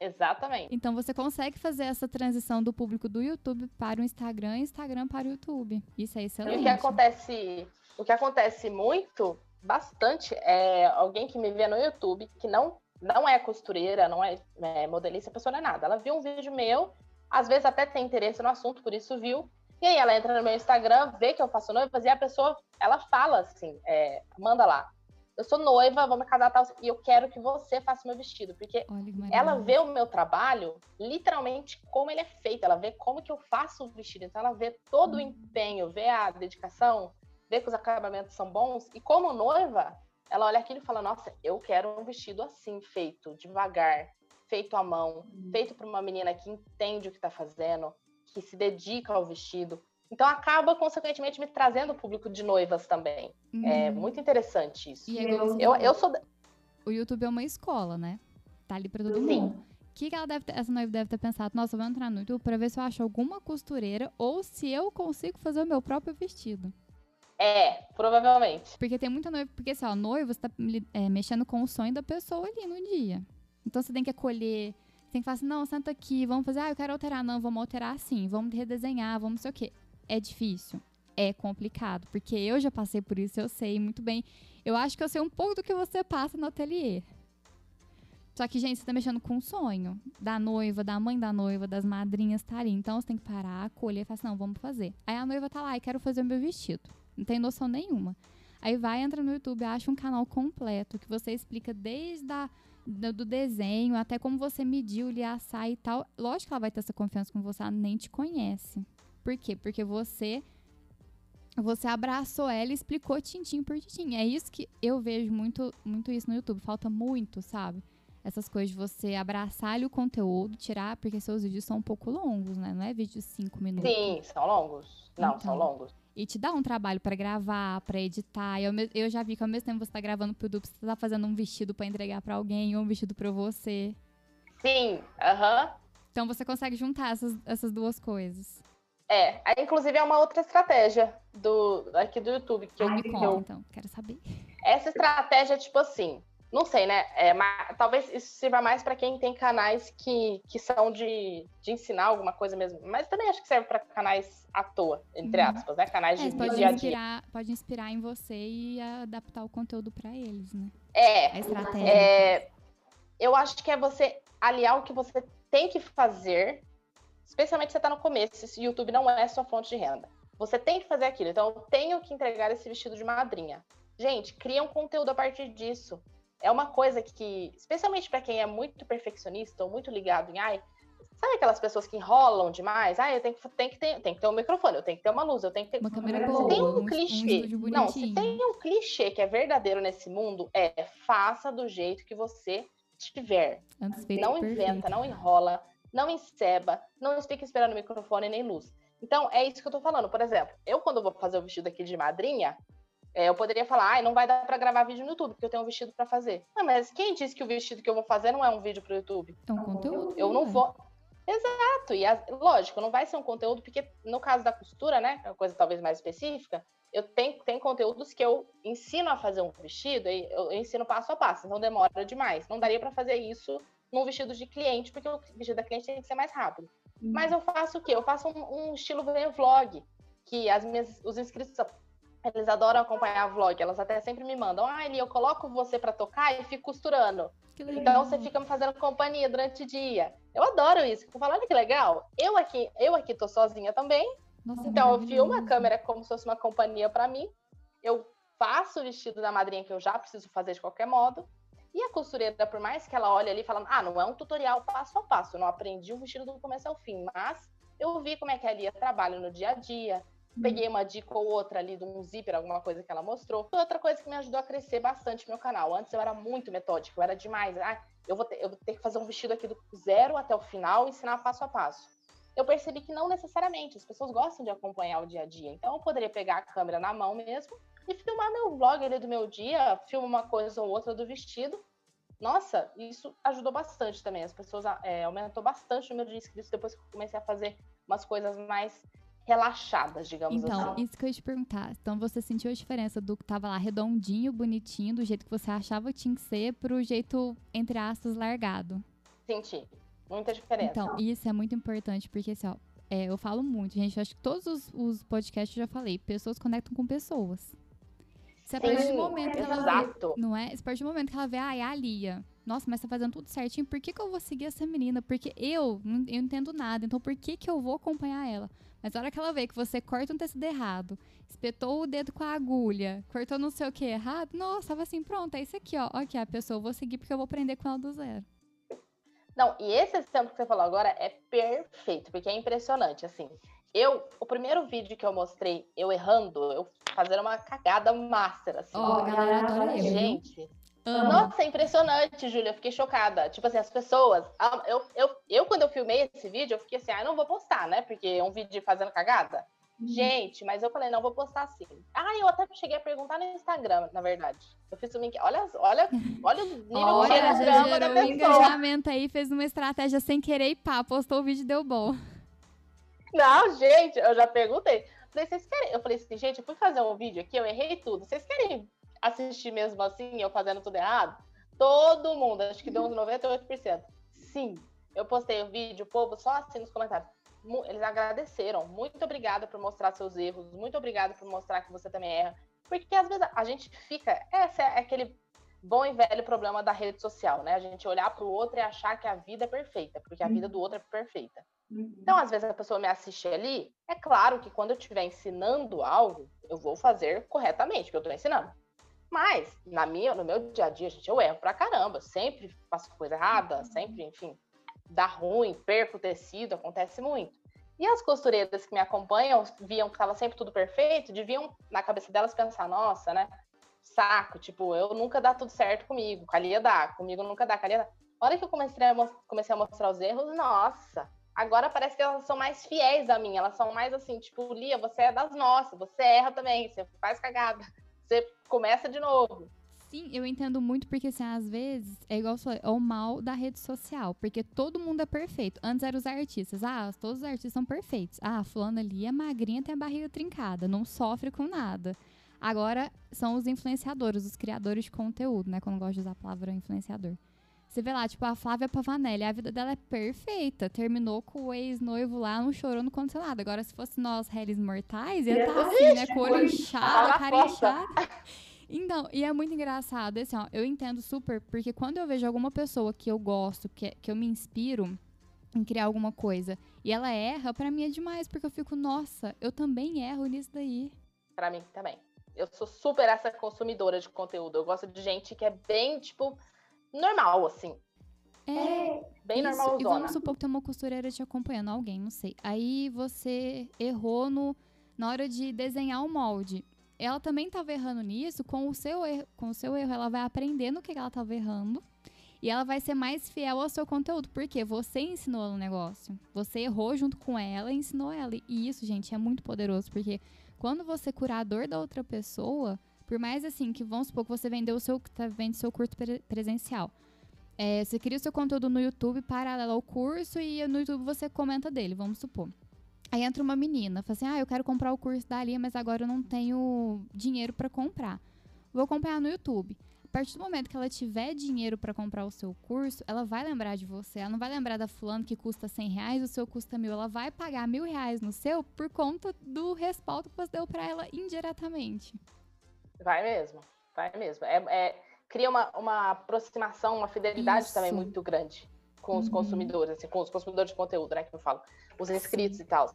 Exatamente. Então você consegue fazer essa transição do público do YouTube para o Instagram e Instagram para o YouTube. Isso é excelente. E o que acontece, o que acontece muito, bastante, é alguém que me vê no YouTube que não não é costureira, não é, é modelista, a pessoa não é nada. Ela viu um vídeo meu às vezes até tem interesse no assunto, por isso viu. E aí ela entra no meu Instagram, vê que eu faço noivas e a pessoa, ela fala assim, é, manda lá. Eu sou noiva, vou me casar tal, e eu quero que você faça meu vestido, porque ela vê o meu trabalho literalmente como ele é feito, ela vê como que eu faço o vestido, então ela vê todo o empenho, vê a dedicação, vê que os acabamentos são bons, e como noiva, ela olha aquilo e fala: Nossa, eu quero um vestido assim, feito, devagar, feito à mão, uhum. feito por uma menina que entende o que está fazendo, que se dedica ao vestido. Então acaba, consequentemente, me trazendo o público de noivas também. Uhum. É muito interessante isso. E é eu, eu sou. O YouTube é uma escola, né? Tá ali para todo Sim. mundo. O que, que ela deve ter, essa noiva deve ter pensado? Nossa, eu vou entrar no YouTube para ver se eu acho alguma costureira ou se eu consigo fazer o meu próprio vestido. É, provavelmente. Porque tem muita noiva. Porque, assim, ó, noiva, você tá é, mexendo com o sonho da pessoa ali no dia. Então você tem que acolher, tem que falar assim, não, senta aqui, vamos fazer, ah, eu quero alterar, não, vamos alterar assim, vamos redesenhar, vamos não sei o quê. É difícil, é complicado, porque eu já passei por isso, eu sei muito bem. Eu acho que eu sei um pouco do que você passa no ateliê. Só que, gente, você tá mexendo com um sonho da noiva, da mãe da noiva, das madrinhas tá ali. Então você tem que parar, acolher e falar assim, não, vamos fazer. Aí a noiva tá lá e quero fazer o meu vestido. Não tem noção nenhuma. Aí vai, entra no YouTube, acha um canal completo que você explica desde a do desenho, até como você mediu ali a saia e tal. Lógico que ela vai ter essa confiança com você, ela nem te conhece. Por quê? Porque você você abraçou ela e explicou tintim por tintim. É isso que eu vejo muito, muito isso no YouTube. Falta muito, sabe? Essas coisas de você abraçar o conteúdo, tirar, porque seus vídeos são um pouco longos, né? Não é vídeo de cinco minutos. Sim, são longos. Não, então, são longos e te dá um trabalho para gravar, para editar. Eu, eu já vi que ao mesmo tempo você tá gravando pro duplo, você tá fazendo um vestido para entregar para alguém ou um vestido para você. Sim, aham. Uh -huh. Então você consegue juntar essas, essas duas coisas. É, aí, inclusive é uma outra estratégia do aqui do YouTube que eu, Me conta, então, quero saber. essa estratégia é tipo assim, não sei, né? É, mas, talvez isso sirva mais para quem tem canais que, que são de, de ensinar alguma coisa mesmo. Mas também acho que serve para canais à toa, entre Uhum. aspas, né? Canais É, de pode, dia a dia. inspirar, pode inspirar em você e adaptar o conteúdo pra eles, né? É, A estratégia. é, eu acho que é você aliar o que você tem que fazer, especialmente se você está no começo, esse YouTube não é sua fonte de renda. Você tem que fazer aquilo. Então, eu tenho que entregar esse vestido de madrinha. Gente, cria um conteúdo a partir disso. É uma coisa que, especialmente para quem é muito perfeccionista ou muito ligado em ai, sabe aquelas pessoas que enrolam demais? Ah, eu tenho que, tenho que, ter, tenho que ter um microfone, eu tenho que ter uma luz, eu tenho que ter. Uma câmera Se boa, tem um, um um clichê. estúdio não, se tem um clichê que é verdadeiro nesse mundo, é faça do jeito que você tiver. Não perfeito. inventa, não enrola, não enceba, não fica esperando microfone nem luz. Então, é isso que eu tô falando. Por exemplo, eu quando vou fazer o vestido aqui de madrinha, é, eu poderia falar, ai, não vai dar pra gravar vídeo no YouTube, porque eu tenho um vestido pra fazer. Ah, mas quem disse que o vestido que eu vou fazer não é um vídeo pro YouTube? É um conteúdo. Eu não né? vou. Exato, e as- lógico, não vai ser um conteúdo, porque no caso da costura, né, é uma coisa talvez mais específica, eu tenho tem conteúdos que eu ensino a fazer um vestido, eu, eu ensino passo a passo, então demora demais. Não daria para fazer isso num vestido de cliente, porque o vestido da cliente tem que ser mais rápido. Mas eu faço o quê? Eu faço um, um estilo vlog, que as minhas, os inscritos eles adoram acompanhar vlog, elas até sempre me mandam, ah, Eli, eu coloco você para tocar e fico costurando. Então você fica me fazendo companhia durante o dia. Eu adoro isso. Eu falo, olha que legal. Eu aqui, eu aqui tô sozinha também. Nossa, Então eu filmo a câmera como se fosse uma companhia para mim. Eu faço o vestido da madrinha que eu já preciso fazer de qualquer modo. E a costureira, por mais que ela olhe ali falando, ah, não é um tutorial passo a passo, eu não aprendi o vestido do começo ao fim, mas eu vi como é que a Lia trabalha no dia a dia, peguei uma dica ou outra ali de um zíper, alguma coisa que ela mostrou. Outra coisa que me ajudou a crescer bastante meu canal. Antes eu era muito metódica, eu era demais. Ah, eu vou, ter, eu vou ter que fazer um vestido aqui do zero até o final ensinar passo a passo. Eu percebi que não necessariamente, as pessoas gostam de acompanhar o dia a dia. Então eu poderia pegar a câmera na mão mesmo e filmar meu vlog ali do meu dia, filmo uma coisa ou outra do vestido. Nossa, isso ajudou bastante também. As pessoas é, aumentou bastante o número de inscritos depois que eu comecei a fazer umas coisas mais relaxadas, digamos Então, assim. isso que eu ia te perguntar. Então, você sentiu a diferença do que tava lá redondinho, bonitinho, do jeito que você achava que tinha que ser, pro jeito, entre aspas, largado? Senti muita diferença. Então, isso é muito importante, porque assim, ó, é, eu falo muito, gente. Eu acho que todos os, os podcasts eu já falei, pessoas conectam com pessoas. Se a partir do momento que ela vê, exato. não é? Se a partir do momento que ela vê, ah, é a Lia. Nossa, mas tá fazendo tudo certinho, por que, que eu vou seguir essa menina? Porque eu, não- eu não entendo nada, então por que, que eu vou acompanhar ela? Mas a hora que ela vê que você corta um tecido errado, espetou o dedo com a agulha, cortou não sei o que errado, nossa, tava assim, pronto, é isso aqui, ó. Aqui, a pessoa, eu vou seguir porque eu vou aprender com ela do zero. Não, e esse exemplo que você falou agora é perfeito, porque é impressionante, assim. Eu, o primeiro vídeo que eu mostrei, eu errando, eu fazendo uma cagada master, assim. Ó, a galera adora viu? Gente, Amo. nossa, é impressionante, Júlia, eu fiquei chocada. Tipo assim, as pessoas, eu, eu, eu quando eu filmei esse vídeo, eu fiquei assim, ah, não vou postar, né, porque é um vídeo fazendo cagada. Gente, mas eu falei, não, vou postar sim. Ah, eu até cheguei a perguntar no Instagram, na verdade. Eu fiz uma enquete. Olha, olha, olha o nível de Olha, já drama da um pessoa. engajamento aí, fez uma estratégia sem querer e pá, postou o vídeo e deu bom. Não, gente, eu já perguntei. Falei, vocês querem? Eu falei assim, gente, eu fui fazer um vídeo aqui, eu errei tudo. Vocês querem assistir mesmo assim, eu fazendo tudo errado? Todo mundo, acho que deu uns 98%. Sim, eu postei o vídeo, o povo só assim nos comentários. Eles agradeceram. Muito obrigada por mostrar seus erros. Muito obrigada por mostrar que você também erra. Porque às vezes a gente fica. Esse é aquele bom e velho problema da rede social, né? A gente olhar para o outro e achar que a vida é perfeita, porque a vida do outro é perfeita. Então, às vezes, a pessoa me assiste ali. É claro que quando eu estiver ensinando algo, eu vou fazer corretamente, porque eu estou ensinando. Mas, na minha, no meu dia a dia, gente, eu erro pra caramba. Sempre faço coisa errada, sempre, enfim, dá ruim, perco o tecido, acontece muito. E as costureiras que me acompanham, viam que estava sempre tudo perfeito, deviam, na cabeça delas, pensar, nossa, né? Saco, tipo, eu nunca dá tudo certo comigo, com a Lia dá, comigo nunca dá, com a Lia dá. A hora que eu comecei a, comecei a mostrar os erros, nossa, agora parece que elas são mais fiéis a mim, elas são mais assim, tipo, Lia, você é das nossas, você erra também, você faz cagada, você começa de novo. Sim, eu entendo muito porque, assim, às vezes, é igual falei, é o mal da rede social. Porque todo mundo é perfeito. Antes eram os artistas. Ah, todos os artistas são perfeitos. Ah, fulano ali é magrinha, tem a barriga trincada, não sofre com nada. Agora são os influenciadores, os criadores de conteúdo, né? Quando gosto de usar a palavra influenciador. Você vê lá, tipo, a Flávia Pavanelli, a vida dela é perfeita. Terminou com o ex-noivo lá, não chorou, não aconteceu nada. Agora, se fosse nós, réis mortais, ia estar tá assim, né? Com o olho inchado, a cara inchada. Então, e é muito engraçado. Assim, ó, eu entendo super, porque quando eu vejo alguma pessoa que eu gosto, que, que eu me inspiro em criar alguma coisa, e ela erra, para mim é demais, porque eu fico, nossa, eu também erro nisso daí. Para mim também. Eu sou super essa consumidora de conteúdo. Eu gosto de gente que é bem, tipo, normal, assim. É, bem normal. E vamos supor que tem uma costureira te acompanhando, alguém, não sei. Aí você errou no, na hora de desenhar o molde ela também estava errando nisso, com o seu erro, com o seu erro, ela vai aprender no que ela estava errando. E ela vai ser mais fiel ao seu conteúdo, porque você ensinou ela o negócio. Você errou junto com ela e ensinou ela. E isso, gente, é muito poderoso, porque quando você curar a dor da outra pessoa, por mais assim que vamos supor que você vendeu o seu, tá vendo seu curso pre presencial. É, você cria o seu conteúdo no YouTube paralelo ao curso e no YouTube você comenta dele, vamos supor. Aí entra uma menina, fala assim: ah, eu quero comprar o curso da Lia, mas agora eu não tenho dinheiro para comprar. Vou acompanhar no YouTube. A partir do momento que ela tiver dinheiro para comprar o seu curso, ela vai lembrar de você. Ela não vai lembrar da fulano que custa 100 reais, o seu custa mil. Ela vai pagar mil reais no seu por conta do respaldo que você deu para ela indiretamente. Vai mesmo, vai mesmo. É, é cria uma, uma aproximação, uma fidelidade Isso. também muito grande com os uhum. consumidores, assim, com os consumidores de conteúdo, né, que eu falo, os inscritos e tal.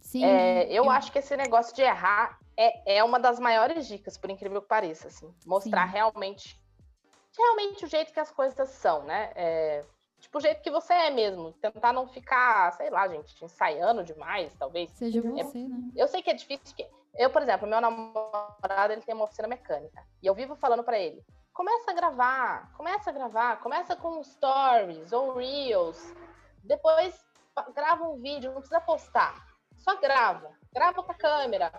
Sim. É, eu, eu, acho que esse negócio de errar é, é uma das maiores dicas, por incrível que pareça, assim, mostrar Sim. realmente, realmente o jeito que as coisas são, né? É, tipo, o jeito que você é mesmo. Tentar não ficar, sei lá, gente, ensaiando demais, talvez. Seja é, você, é, né? Eu sei que é difícil, porque eu, por exemplo, meu namorado, ele tem uma oficina mecânica. E eu vivo falando para ele, começa a gravar, começa a gravar, começa com stories ou reels, depois grava um vídeo, não precisa postar, só grava, grava com a câmera,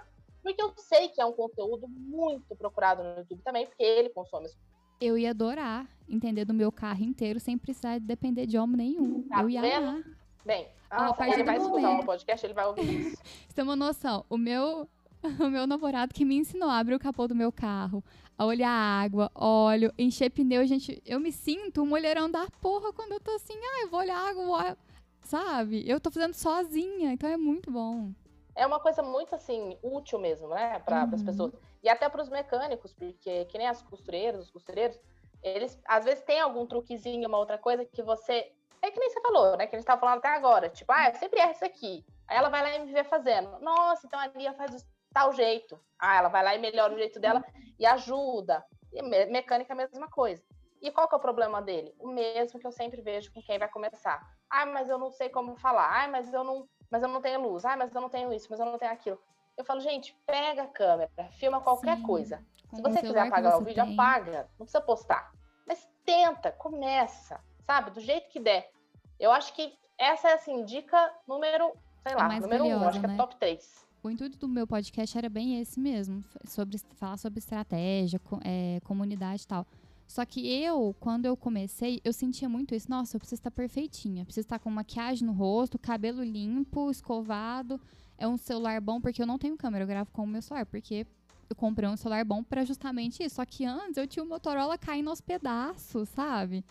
porque eu sei que é um conteúdo muito procurado no YouTube também, porque ele consome. Eu ia adorar entender do meu carro inteiro sem precisar depender de homem nenhum. Tá eu ia vendo? amar. Bem, a ele vai escutar o podcast, ele vai ouvir isso. <laughs> Você tem uma noção, o meu <laughs> o meu namorado que me ensinou a abrir o capô do meu carro, a olhar água, óleo, encher pneu, gente, eu me sinto um mulherão da porra quando eu tô assim, ah, eu vou olhar água, sabe? Eu tô fazendo sozinha, então é muito bom. É uma coisa muito, assim, útil mesmo, né, para uhum. as pessoas. E até para os mecânicos, porque que nem as costureiras, os costureiros, eles às vezes têm algum truquezinho, uma outra coisa que você. É que nem você falou, né? Que a gente tava falando até agora. Tipo, ah, eu sempre erro isso aqui. Aí ela vai lá e me vê fazendo. Nossa, então a Lia faz tal jeito. Ah, ela vai lá e melhora o jeito dela e ajuda. E mecânica é a mesma coisa. E qual que é o problema dele? O mesmo que eu sempre vejo com quem vai começar. Ah, mas eu não sei como falar. Ah, mas eu não, mas eu não tenho luz. Ah, mas eu não tenho isso, mas eu não tenho aquilo. Eu falo, gente, pega a câmera, filma qualquer Sim, coisa. Se você quiser apagar o vídeo, tem. apaga. Não precisa postar. Mas tenta, começa, sabe? Do jeito que der. Eu acho que essa é, assim, dica número, sei lá, número um. Acho né? que é né? top 3 o intuito do meu podcast era bem esse mesmo, sobre falar sobre estratégia, é, comunidade e tal. Só que eu, quando eu comecei, eu sentia muito isso. Nossa, eu preciso estar perfeitinha. Preciso estar com maquiagem no rosto, cabelo limpo, escovado. É um celular bom, porque eu não tenho câmera, eu gravo com o meu celular, porque eu comprei um celular bom para justamente isso. Só que antes eu tinha o Motorola caindo aos pedaços, sabe?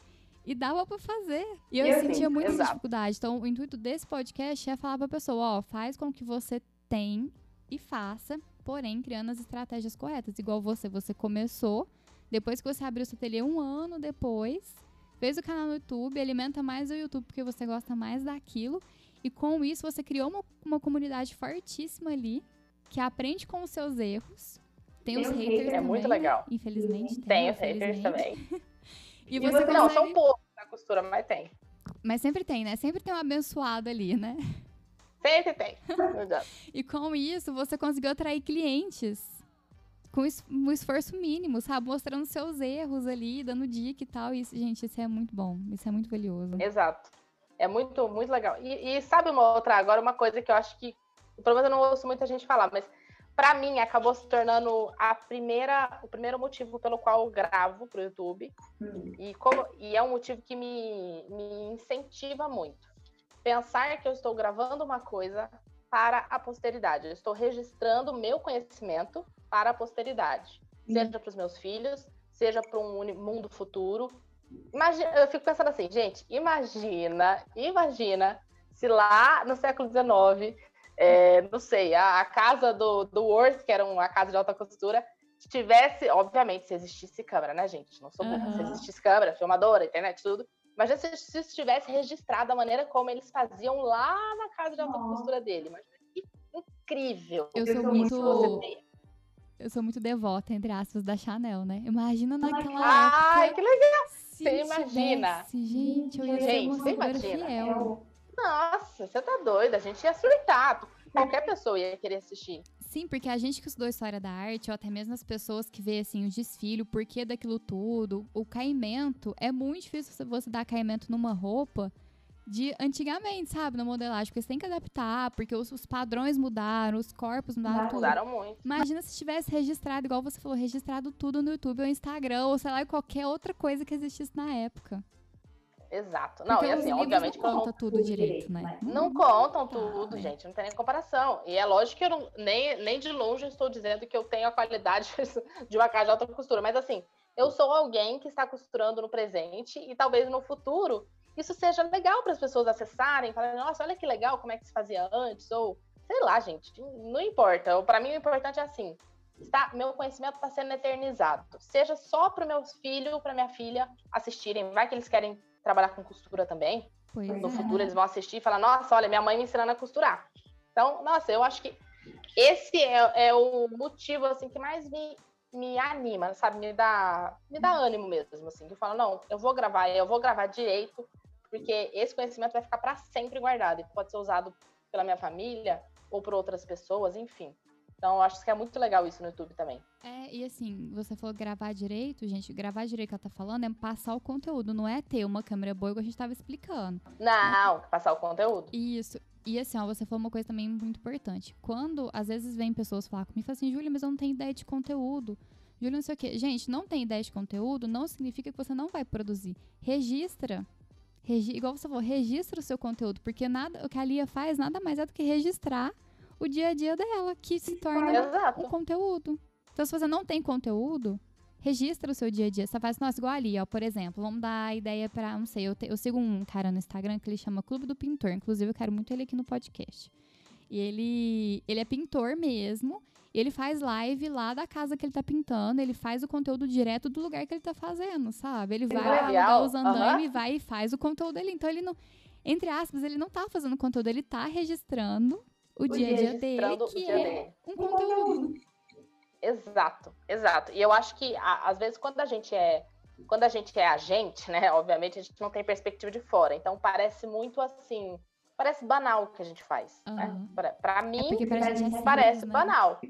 E dava para fazer. E eu, eu sentia sim, muita exato. dificuldade. Então, o intuito desse podcast é falar pra pessoa, ó, faz com que você tem e faça, porém criando as estratégias corretas. Igual você, você começou, depois que você abriu seu ateliê um ano depois, fez o canal no YouTube, alimenta mais o YouTube porque você gosta mais daquilo. E com isso você criou uma, uma comunidade fortíssima ali, que aprende com os seus erros. Tem, tem os haters é também. muito legal. Infelizmente tem. Tem os haters também. <laughs> e, você, você Não, são poucos na costura, mas tem. Mas sempre tem, né? Sempre tem um abençoado ali, né? Sempre tem. <laughs> e com isso, você conseguiu atrair clientes com um esforço mínimo, sabe? Mostrando seus erros ali, dando dica e tal. Isso, gente, isso é muito bom. Isso é muito valioso. Exato. É muito, muito legal. E, e sabe uma outra, agora uma coisa que eu acho que, pelo menos eu não ouço muita gente falar, mas para mim acabou se tornando a primeira, o primeiro motivo pelo qual eu gravo pro YouTube. Hum. E, como, e é um motivo que me, me incentiva muito. Pensar que eu estou gravando uma coisa para a posteridade. Eu estou registrando meu conhecimento para a posteridade. Hum. Seja para os meus filhos, seja para um mundo futuro. Imagina, eu fico pensando assim, gente, imagina, imagina se lá no século XIX é, não sei, a, a, casa do, do Worth, que era uma casa de alta costura, tivesse, obviamente, se existisse câmera, né, gente? Não sou burra, uhum. se existisse câmera, filmadora, internet, tudo. Imagina se, se estivesse registrado a maneira como eles faziam lá na casa de alta oh. costura dele. Imagina que incrível. Eu sou muito. Eu sou muito devota, entre aspas, da Chanel, né? Imagina naquela Ai, época. que legal! Você imagina? Tivesse, gente, eu ia gente, ser uma fiel. Nossa, você tá doida. A gente ia surtar. Qualquer pessoa ia querer assistir. Sim, porque a gente que estudou história da arte, ou até mesmo as pessoas que vê assim o desfile, o porquê daquilo tudo, o caimento, é muito difícil você dar caimento numa roupa de antigamente, sabe, na modelagem, porque você tem que adaptar, porque os, os padrões mudaram, os corpos mudaram tudo. Mudaram muito. Imagina se tivesse registrado, igual você falou, registrado tudo no YouTube ou Instagram, ou sei lá, qualquer outra coisa que existisse na época. Exato. Não, e assim, obviamente não conta tudo direito, né? Não contam tudo, gente, não tem nem comparação. E é lógico que eu não, nem, nem de longe estou dizendo que eu tenho a qualidade <laughs> de uma casa de alta costura, mas assim, eu sou alguém que está costurando no presente e talvez no futuro isso seja legal para as pessoas acessarem, falarem, nossa, olha que legal como é que se fazia antes, ou sei lá, gente, não importa. Para mim o importante é assim, está, meu conhecimento está sendo eternizado. Seja só para meus filhos, para minha filha assistirem, vai que eles querem trabalhar com costura também. Pois no é. futuro eles vão assistir e falar, nossa, olha, minha mãe me ensinando a costurar. Então, nossa, eu acho que esse é, é o motivo assim que mais me, me anima, sabe? Me dá, me dá ânimo mesmo, assim. Que eu falo, não, eu vou gravar, eu vou gravar direito, porque esse conhecimento vai ficar para sempre guardado e pode ser usado pela minha família ou por outras pessoas, enfim. Então, eu acho que é muito legal isso no YouTube também. É, e assim, você falou gravar direito, gente, gravar direito que ela tá falando é passar o conteúdo, não é ter uma câmera boa, igual a gente tava explicando. Não, passar o conteúdo. Isso. E assim, ó, você falou uma coisa também muito importante. Quando, às vezes, vem pessoas falar comigo e falam assim, Júlia, mas eu não tenho ideia de conteúdo. Júlia, não sei o quê. Gente, não tem ideia de conteúdo não significa que você não vai produzir. Registra. Regi igual você falou, registra o seu conteúdo, porque nada, o que a Lia faz nada mais é do que registrar o dia a dia dela, que se torna Exato. um conteúdo. Então, se você não tem conteúdo, registra o seu dia a dia. Você faz, nossa, igual ali, ó, por exemplo, vamos dar a ideia para, não sei, eu, te, eu sigo um cara no Instagram que ele chama Clube do Pintor. Inclusive, eu quero muito ele aqui no podcast. E ele, ele é pintor mesmo. Ele faz live lá da casa que ele tá pintando, ele faz o conteúdo direto do lugar que ele tá fazendo, sabe? Ele vai lá, os andaimes, uhum. vai e faz o conteúdo dele. Então ele não, entre aspas, ele não tá fazendo conteúdo, ele tá registrando o, dia a dia dele, que é dele. um conteúdo. Exato, exato. E eu acho que às vezes quando a gente é quando a gente é agente, né? <laughs> Obviamente a gente não tem perspectiva de fora. Então parece muito assim, parece banal o que a gente faz. Uhum. Né? Pra, pra é mim, é parece, parece né? banal.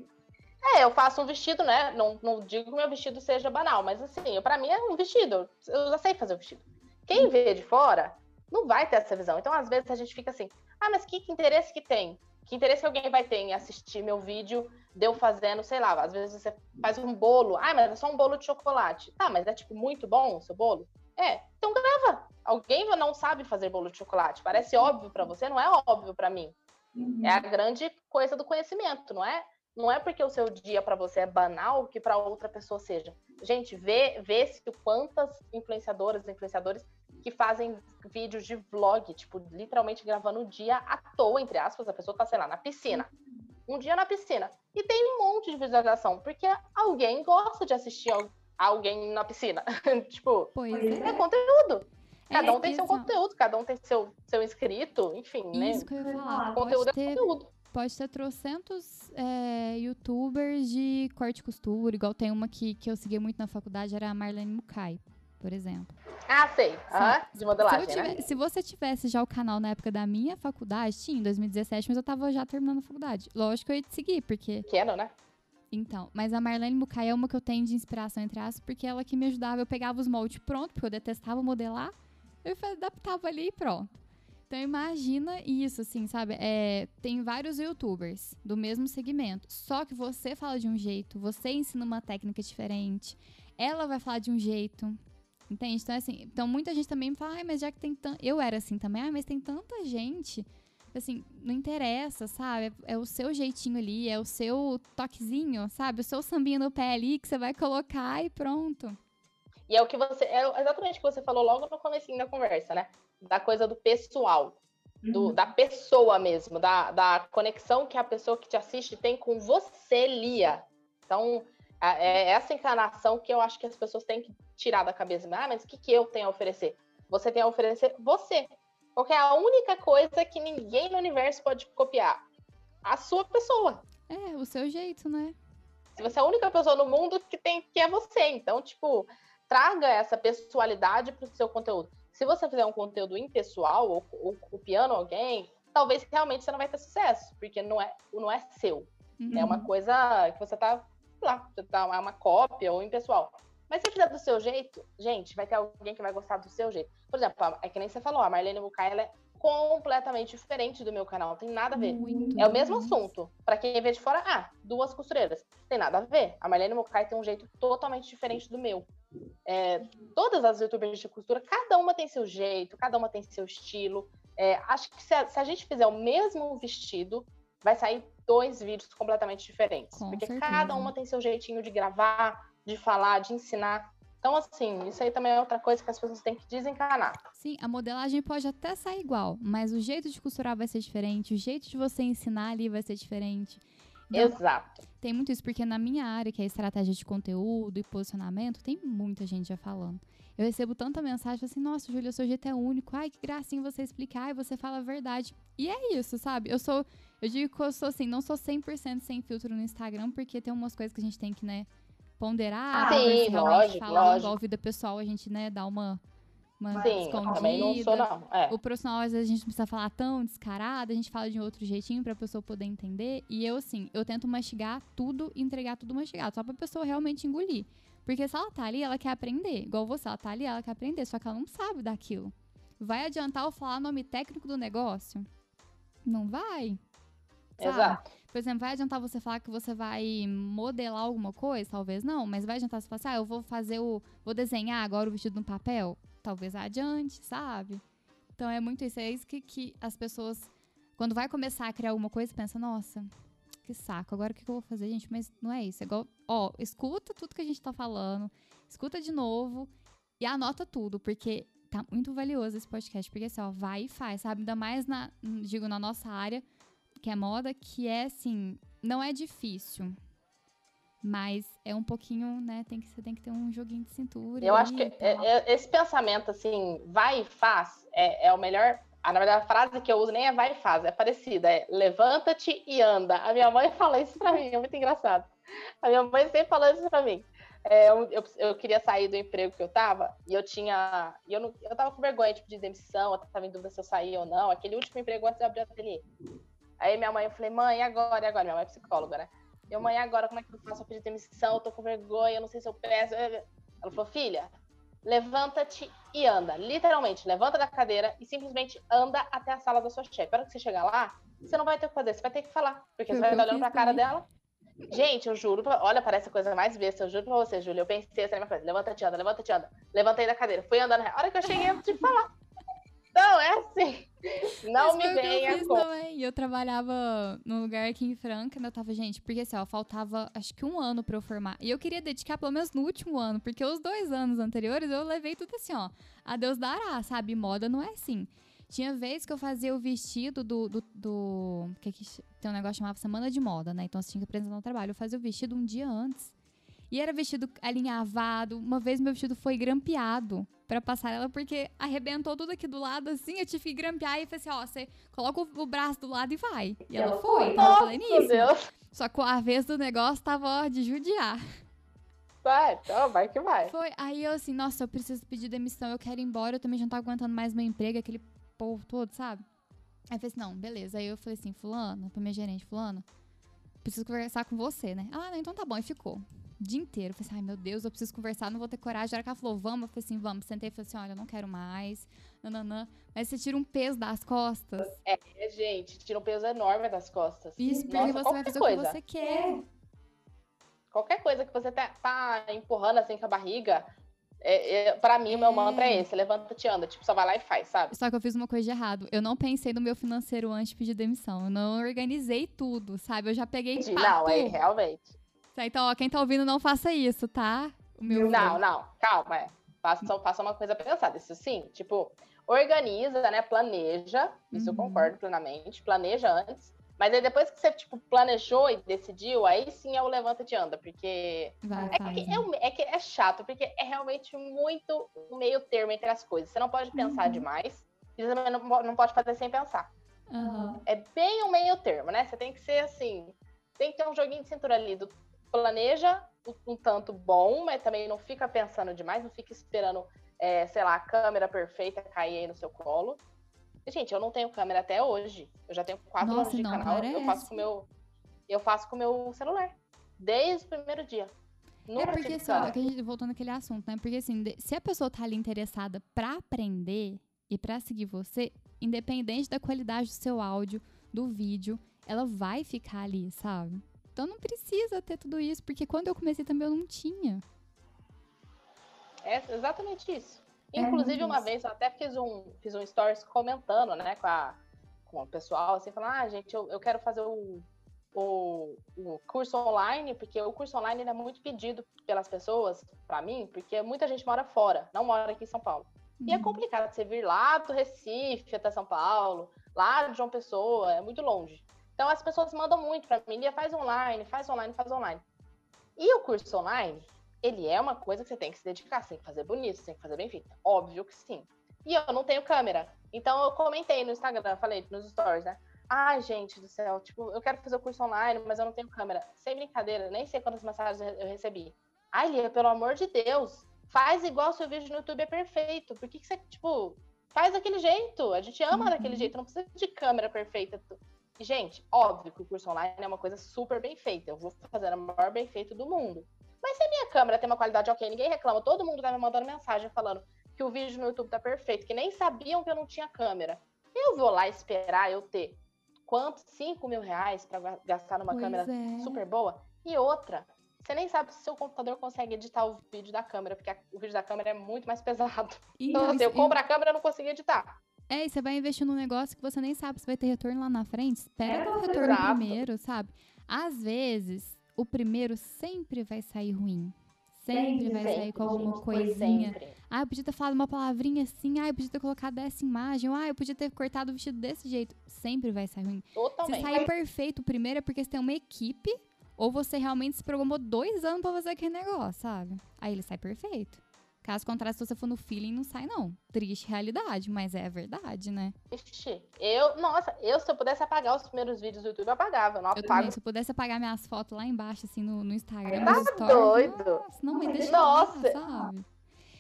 É, eu faço um vestido, né? Não, não digo que meu vestido seja banal, mas assim, para mim é um vestido. Eu já sei fazer o vestido. Quem vê de fora não vai ter essa visão. Então, às vezes, a gente fica assim, ah, mas que, que interesse que tem? Que interesse que alguém vai ter em assistir meu vídeo de eu fazendo, sei lá, às vezes você faz um bolo. Ah, mas é só um bolo de chocolate. Tá, mas é tipo muito bom o seu bolo? É, então grava. Alguém não sabe fazer bolo de chocolate. Parece óbvio para você, não é óbvio para mim. Uhum. É a grande coisa do conhecimento, não é? Não é porque o seu dia para você é banal que para outra pessoa seja. Gente, vê, vê se quantas influenciadoras, influenciadores que fazem vídeos de vlog, tipo, literalmente gravando o dia à toa, entre aspas, a pessoa tá, sei lá, na piscina. Um dia na piscina. E tem um monte de visualização, porque alguém gosta de assistir alguém na piscina. <laughs> tipo, pois é. é conteúdo. Cada é, um tem seu conteúdo, cada um tem seu, seu inscrito, enfim, né? Isso que eu ia falar. Conteúdo é ter, conteúdo. Pode ter trocentos é, youtubers de corte e costura, igual tem uma que, que eu segui muito na faculdade, era a Marlene Mukai por exemplo. Ah, sei. Uhum. De modelagem, se, né? se, você tivesse já o canal na época da minha faculdade, tinha, em 2017, mas eu tava já terminando a faculdade. Lógico que eu ia te seguir, porque... Pequeno, né? Então, mas a Marlene Mukai é uma que eu tenho de inspiração, entre aspas, porque ela que me ajudava. Eu pegava os moldes pronto, porque eu detestava modelar. Eu adaptava ali e pronto. Então imagina isso, assim, sabe? É, tem vários youtubers do mesmo segmento. Só que você fala de um jeito, você ensina uma técnica diferente. Ela vai falar de um jeito. Entende? Então, assim, então muita gente também fala, ai, mas já que tem tanto. Eu era assim também, ai, mas tem tanta gente. Assim, não interessa, sabe? É, é, o seu jeitinho ali, é o seu toquezinho, sabe? O seu sambinho no pé ali que você vai colocar e pronto. E é o que você. É exatamente o que você falou logo no começo da conversa, né? Da coisa do pessoal. Do, uhum. Da pessoa mesmo, da, da conexão que a pessoa que te assiste tem com você, Lia. Então, é essa encarnação que eu acho que as pessoas têm que tirar da cabeça. Ah, mas o que, que eu tenho a oferecer? Você tem a oferecer você. Porque é a única coisa que ninguém no universo pode copiar. A sua pessoa. É, o seu jeito, né? Se você é a única pessoa no mundo que tem que é você. Então, tipo, traga essa pessoalidade para o seu conteúdo. Se você fizer um conteúdo impessoal ou, ou copiando alguém, talvez realmente você não vai ter sucesso, porque não é, não é seu. Uhum. É uma uhum. coisa que você tá lá, você tá uma cópia ou impessoal. Mas se fizer do seu jeito, gente, vai ter alguém que vai gostar do seu jeito. Por exemplo, é que nem você falou, a Marlene Bucay, ela é completamente diferente do meu canal, não tem nada a ver. Muito é o mesmo assunto. Para quem vê de fora, ah, duas costureiras. Tem nada a ver. A Marlene Mukai tem um jeito totalmente diferente do meu. É, todas as youtubers de costura, cada uma tem seu jeito, cada uma tem seu estilo. É, acho que se a, se a, gente fizer o mesmo vestido, vai sair dois vídeos completamente diferentes. Com porque certeza. cada uma tem seu jeitinho de gravar, de falar, de ensinar. Então, assim, isso aí também é outra coisa que as pessoas têm que desencanar. Sim, a modelagem pode até sair igual, mas o jeito de costurar vai ser diferente, o jeito de você ensinar ali vai ser diferente. Então, Exato. Tem muito isso, porque na minha área, que é estratégia de conteúdo e posicionamento, tem muita gente já falando. Eu recebo tanta mensagem assim, nossa, Júlia, seu jeito é único. Ai, que gracinha você explicar e você fala a verdade. E é isso, sabe? Eu sou, eu digo que eu sou assim, não sou 100% sem filtro no Instagram, porque tem umas coisas que a gente tem que, né, ponderar. Ah, sim, lógico, falar lógico. igual vida pessoal, a gente, né, dá uma uma Sim, escondida. Também não sou, não. É. O profissional, às vezes, a gente não precisa falar tão descarado, a gente fala de um outro jeitinho pra pessoa poder entender. E eu, assim, eu tento mastigar tudo e entregar tudo mastigado, só pra pessoa realmente engolir. Porque se ela tá ali, ela quer aprender. Igual você, ela tá ali, ela quer aprender, só que ela não sabe daquilo. Vai adiantar eu falar nome técnico do negócio? Não vai. Exato. Por exemplo, vai adiantar você falar que você vai modelar alguma coisa? Talvez não, mas vai adiantar você falar assim, ah, eu vou fazer o. vou desenhar agora o vestido no papel? talvez adiante, sabe? Então é muito isso. É isso que, que as pessoas, quando vai começar a criar alguma coisa, pensa, nossa, que saco, agora o que, que eu vou fazer, gente? Mas não é isso. É igual, ó, escuta tudo que a gente tá falando, escuta de novo e anota tudo, porque tá muito valioso esse podcast. Porque assim, ó, vai e faz, sabe? Ainda mais na, digo, na nossa área, que é moda, que é assim, não é difícil. Mas é um pouquinho, né? Tem que, você tem que ter um joguinho de cintura. Eu acho que é, é, esse pensamento, assim, vai e faz, é, é o melhor. Ah, na verdade, a frase que eu uso nem é vai e faz, é parecida. É levanta-te e anda. A minha mãe <laughs> fala isso pra mim, é muito engraçado. A minha mãe sempre fala isso pra mim. É, eu, eu, eu, queria sair do emprego que eu tava e eu tinha. E eu, não, eu tava com vergonha tipo, de demissão, eu tava em dúvida se eu saía ou não. Aquele último emprego antes de abrir o ateliê. Aí minha mãe, eu falei, mãe, agora? E agora? Minha mãe é psicóloga, né? Eu, mãe, agora como é que eu faço? Eu pedir demissão, eu tô com vergonha, eu não sei se eu peço. Ela falou, filha, levanta-te e anda. Literalmente, levanta da cadeira e simplesmente anda até a sala da sua chefe. Para que você chegar lá, você não vai ter o que fazer, você vai ter que falar. Porque você vai estar olhando pra cara dela. Gente, eu juro, olha, parece a coisa mais besta, eu juro pra você, Júlia. Eu pensei essa mesma coisa. Levanta-te, anda, levanta-te, anda. Levantei da cadeira, fui andando. A hora que eu cheguei, eu tive que falar. Não, é assim. Não Mas me venha eu com... também. Eu trabalhava num lugar aqui em Franca, ainda tava, gente, porque assim, ó, faltava acho que um ano pra eu formar. E eu queria dedicar pelo menos no último ano, porque os dois anos anteriores eu levei tudo assim, ó. A Deus dará, sabe? Moda não é assim. Tinha vez que eu fazia o vestido do. do, do que, que tem um negócio chamado Semana de Moda, né? Então você tinha que apresentar no trabalho. Eu fazia o vestido um dia antes. E era vestido alinhavado. Uma vez meu vestido foi grampeado pra passarela, porque arrebentou tudo aqui do lado, assim. Eu tive que grampear e falei assim: ó, você coloca o, braço do lado e vai. E ela, ela foi, tava pleníssima. Só que a vez do negócio tava ó, de judiar. Vai, então vai que vai. Foi. Aí eu assim, nossa, eu preciso pedir demissão, eu quero ir embora, eu também já não tô aguentando mais meu emprego, aquele povo todo, sabe? Aí eu falei assim, não, beleza. Aí eu falei assim, fulano, pra minha gerente, fulano, preciso conversar com você, né? Ah, não, então tá bom, e ficou. Dia inteiro. Eu falei assim, ai meu Deus, eu preciso conversar, não vou ter coragem. A hora que ela falou, vamos, eu falei assim, vamos. Sentei e falei assim, olha, eu não quero mais. Nananã. Mas você tira um peso das costas. É, gente, tira um peso enorme das costas. Isso, porque Nossa, você vai fazer coisa. o que você quer. Qualquer coisa que você tá, tá empurrando assim com a barriga, é, é, pra mim, o meu É. mantra é esse: levanta, te anda. Tipo, só vai lá e faz, sabe? Só que eu fiz uma coisa de errado. Eu não pensei no meu financeiro antes de pedir demissão. Eu não organizei tudo, sabe? Eu já peguei Entendi. Não, é realmente. Então, ó, quem tá ouvindo, não faça isso, tá? O meu Não, não, calma, é. Faça, faça uma coisa pensada. Isso sim, tipo, organiza, né? Planeja. Isso eu Uhum. concordo plenamente. Planeja antes. Mas aí depois que você, tipo, planejou e decidiu, aí sim é o levanta e te anda. Porque Vai, É faz. que é, é que é chato, porque é realmente muito meio termo entre as coisas. Você não pode pensar Uhum. demais, e você também não, não pode fazer sem pensar. Aham. É bem um meio termo, né? Você tem que ser assim, tem que ter um joguinho de cintura ali, do planeja um, tanto bom, mas também não fica pensando demais, não fica esperando, é, sei lá, a câmera perfeita cair aí no seu colo. E, gente, eu não tenho câmera até hoje. Eu já tenho quatro Nossa, anos de canal, eu parece. faço com meu eu faço com o meu celular. Desde o primeiro dia. É Nunca porque, tive só, câmera. que a gente, voltando àquele assunto, né? Porque, assim, se a pessoa tá ali interessada pra aprender e pra seguir você, independente da qualidade do seu áudio, do vídeo, ela vai ficar ali, sabe? Então não precisa ter tudo isso, porque quando eu comecei também eu não tinha. É exatamente isso. É Inclusive, muito uma isso. vez eu até fiz um, fiz um stories comentando, né, com, a, com o pessoal, assim, falando, ah, gente, eu, eu quero fazer o, o, o curso online, porque o curso online é muito pedido pelas pessoas, pra mim, porque muita gente mora fora, não mora aqui em São Paulo. E é Uhum. complicado você vir lá do Recife até São Paulo, lá de João Pessoa, é muito longe. Então as pessoas mandam muito pra mim, Lia, faz online, faz online, faz online. E o curso online, ele é uma coisa que você tem que se dedicar, você tem que fazer bonito, você tem que fazer bem feito. Óbvio que sim. E eu não tenho câmera. Então eu comentei no Instagram, falei nos stories, né? Ai, gente do céu, tipo, eu quero fazer o curso online, mas eu não tenho câmera. Sem brincadeira, nem sei quantas mensagens eu recebi. Ai, Lia, pelo amor de Deus, faz igual o seu vídeo no YouTube é perfeito. Por que, que você, tipo, faz daquele jeito? A gente ama Uhum. daquele jeito, não precisa de câmera perfeita. Gente, óbvio que o curso online é uma coisa super bem feita. Eu vou fazer a maior bem feito do mundo. Mas se a minha câmera tem uma qualidade ok, ninguém reclama, todo mundo tá me mandando mensagem falando que o vídeo no YouTube tá perfeito, que nem sabiam que eu não tinha câmera. Eu vou lá esperar eu ter quanto? 5 mil reais pra gastar numa Pois câmera é. super boa? E outra, você nem sabe se seu computador consegue editar o vídeo da câmera, porque a- o vídeo da câmera é muito mais pesado. Então, assim, eu compro a câmera e não consigo editar. É, e você vai investir num negócio que você nem sabe se vai ter retorno lá na frente. Espera ter o retorno Exato. primeiro, sabe? Às vezes, o primeiro sempre vai sair ruim. Sempre vai sair com alguma gente, coisinha. Ah, eu podia ter falado uma palavrinha assim. Ah, eu podia ter colocado essa imagem. Ah, eu podia ter cortado o vestido desse jeito. Sempre vai sair ruim. Se Totalmente. sair perfeito primeiro é porque você tem uma equipe ou você realmente se programou dois anos pra fazer aquele negócio, sabe? Aí ele sai perfeito. Caso contrário, se você for no feeling, não sai, não. Triste realidade, mas é verdade, né? Ixi, eu, nossa, eu se eu pudesse apagar os primeiros vídeos do YouTube, eu apagava. Eu não Eu apago. também, se eu pudesse apagar minhas fotos lá embaixo, assim, no, no Instagram, Tá stories. doido? Nossa, não, mas deixa Nossa. lá, sabe?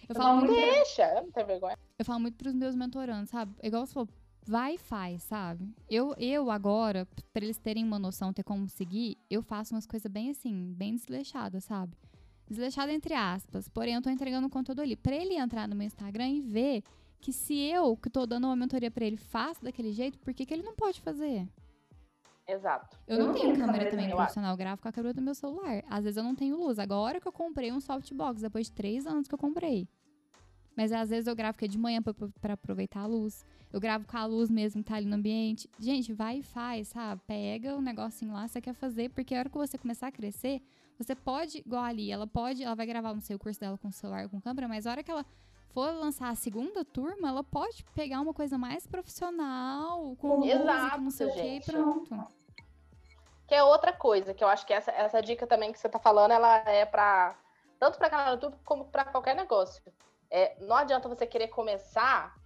Eu falo, muito, pra- Deixa, eu não tenho vergonha. eu falo muito pros meus mentorandos, sabe? Igual você falou, vai e faz, sabe? Eu, eu agora, pra eles terem uma noção, ter como seguir, eu faço umas coisas bem assim, bem desleixadas, sabe? Desleixada entre aspas, porém eu tô entregando o conteúdo ali. Pra ele entrar no meu Instagram e ver que se eu, que tô dando uma mentoria pra ele, faço daquele jeito, por que, que ele não pode fazer? Exato. Eu não tenho câmera também eu profissional, eu gravo com a câmera do meu celular. Às vezes eu não tenho luz. Agora que eu comprei um softbox, depois de três anos que eu comprei. Mas às vezes eu gravo que é de manhã pra, pra aproveitar a luz. Eu gravo com a luz mesmo que tá ali no ambiente. Gente, vai e faz, sabe? Pega o negocinho lá você quer fazer, porque a hora que você começar a crescer, você pode, igual ali, ela pode, ela vai gravar, não sei, o curso dela com o celular, com câmera, mas a hora que ela for lançar a segunda turma, ela pode pegar uma coisa mais profissional, com música, Exato, não sei o que, e gente. pronto. Que é outra coisa, que eu acho que essa, essa dica também que você tá falando, ela é para tanto para canal do YouTube como para qualquer negócio. É, não adianta você querer começar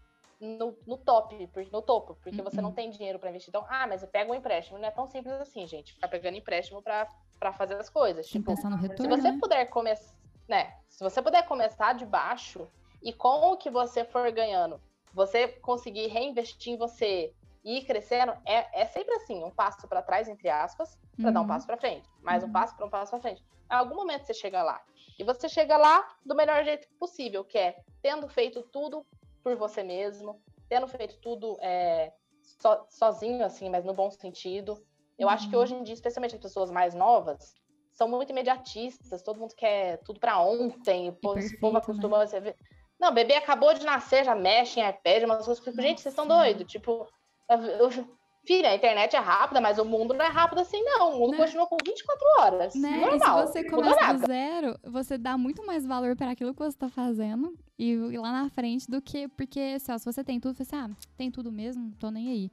no, no top, no topo, porque você não Uhum. tem dinheiro para investir. Então, ah, mas eu pego um empréstimo. Não é tão simples assim, gente. Ficar pegando empréstimo para fazer as coisas. Tem Tipo, pensar no se retorno, você né? puder começar, né? Se você puder começar de baixo e com o que você for ganhando, você conseguir reinvestir em você e ir crescendo, é, é sempre assim, um passo para trás, entre aspas, para dar um Uhum. passo para frente. Mais um Uhum. passo para um passo para frente. Em algum momento você chega lá. E você chega lá do melhor jeito possível, que é tendo feito tudo por você mesmo, tendo feito tudo é, so, sozinho, assim, mas no bom sentido. Eu uhum. acho que uhum. hoje em dia, especialmente as pessoas mais novas, são muito imediatistas, todo mundo quer tudo para ontem, o povo, perfeito, povo acostuma né? ver. Não, bebê acabou de nascer, já mexe em iPad, umas coisas. Tipo, gente, vocês estão doidos. Tipo, eu, Filha, a internet é rápida, mas o mundo não é rápido assim, não. O mundo né? continua com 24 horas. Né? Normal. E se você começa do zero, você dá muito mais valor para aquilo que você está fazendo e ir lá na frente do que. Porque assim, ó, se você tem tudo, você ah, tem tudo mesmo, tô nem aí.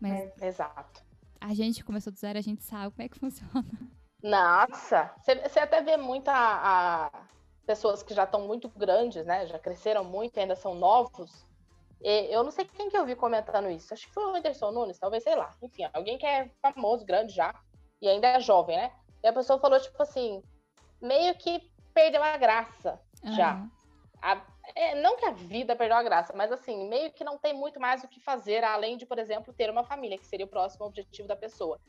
Mas. É, exato. A gente começou do zero, a gente sabe como é que <laughs> funciona. Nossa! Você até vê muita. A, pessoas que já estão muito grandes, né? Já cresceram muito, ainda são novos eu não sei quem que eu vi comentando isso. Acho que foi o Anderson Nunes, talvez, sei lá. Enfim, alguém que é famoso, grande já, e ainda é jovem, né? E a pessoa falou, tipo assim, meio que perdeu a graça uhum. já. A, é, não que a vida perdeu a graça, mas assim, meio que não tem muito mais o que fazer, além de, por exemplo, ter uma família, que seria o próximo objetivo da pessoa.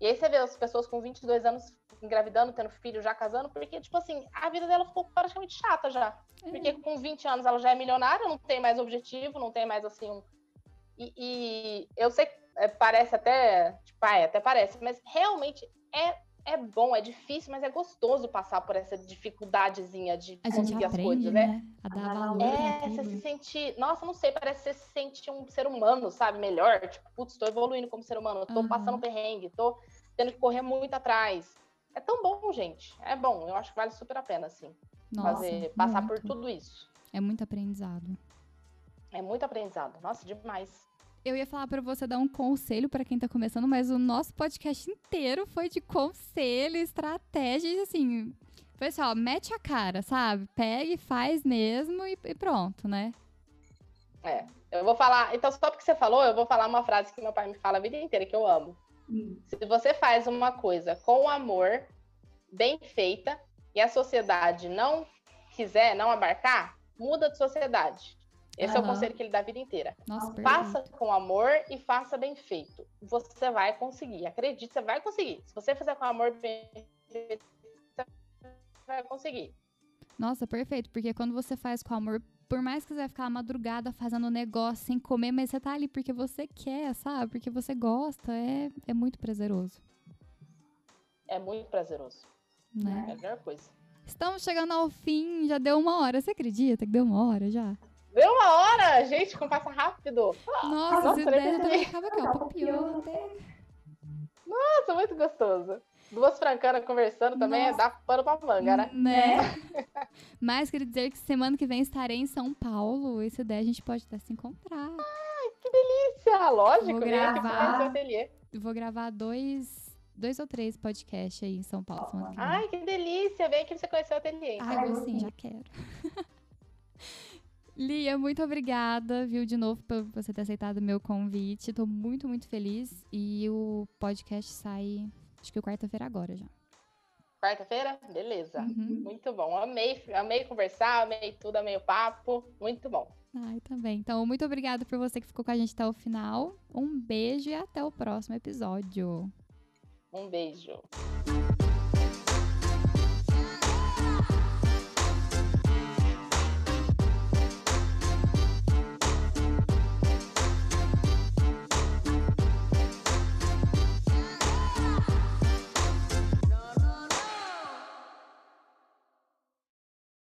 E aí você vê as pessoas com 22 anos engravidando, tendo filho, já casando, porque, tipo assim, a vida dela ficou praticamente chata já. É. Porque com 20 anos ela já é milionária, não tem mais objetivo, não tem mais, assim, um... E, e eu sei que é, parece até, tipo, ah, até parece, mas realmente é é bom, é difícil, mas é gostoso passar por essa dificuldadezinha de a conseguir aprende, as coisas, né? né? A dar valor. É, você se sente. Nossa, não sei, parece que você se sente um ser humano, sabe? Melhor. Tipo, putz, tô evoluindo como ser humano, tô uhum. passando perrengue, tô tendo que correr muito atrás. É tão bom, gente. É bom. Eu acho que vale super a pena, assim. Nossa, fazer, passar muito. por tudo isso. É muito aprendizado. É muito aprendizado. Nossa, demais eu ia falar para você dar um conselho para quem tá começando, mas o nosso podcast inteiro foi de conselho, estratégias, assim. Pessoal, mete a cara, sabe? Pega e faz mesmo e, e pronto, né? É. Eu vou falar. Então, só porque você falou, eu vou falar uma frase que meu pai me fala a vida inteira, que eu amo. Hum. Se você faz uma coisa com amor, bem feita, e a sociedade não quiser, não abarcar, muda de sociedade. Esse uhum. é o conselho que ele dá a vida inteira. Nossa, faça com amor e faça bem feito. Você vai conseguir. Acredite, você vai conseguir. Se você fizer com amor bem feito, você vai conseguir. Nossa, perfeito. Porque quando você faz com amor, por mais que você vai ficar madrugada fazendo negócio sem comer, mas você tá ali porque você quer, sabe? Porque você gosta. É, é muito prazeroso. É muito prazeroso. Né? É a melhor coisa. Estamos chegando ao fim, já deu uma hora. Você acredita que deu uma hora já? Deu uma hora, gente, como passa rápido. Nossa, Nossa essa ideia também acaba até. Nossa, muito gostoso. Duas francanas conversando também Nossa. dá pano pra manga, né? Né? <laughs> Mas queria dizer que semana que vem estarei em São Paulo. Esse ideia a gente pode até se encontrar. Ai, que delícia! Lógico, vou gravar, Vou gravar dois, dois ou três podcasts aí em São Paulo. Ai, que delícia! Vem aqui pra você conhecer o ateliê. Ah, eu sim, já quero. <laughs> Lia, muito obrigada, viu, de novo, por você ter aceitado o meu convite. Tô muito, muito feliz. E o podcast sai, acho que quarta-feira agora já. Quarta-feira? Beleza. Uhum. Muito bom. Amei, amei conversar, amei tudo, amei o papo. Muito bom. Ai, também. Então, muito obrigada por você que ficou com a gente até o final. Um beijo e até o próximo episódio. Um beijo.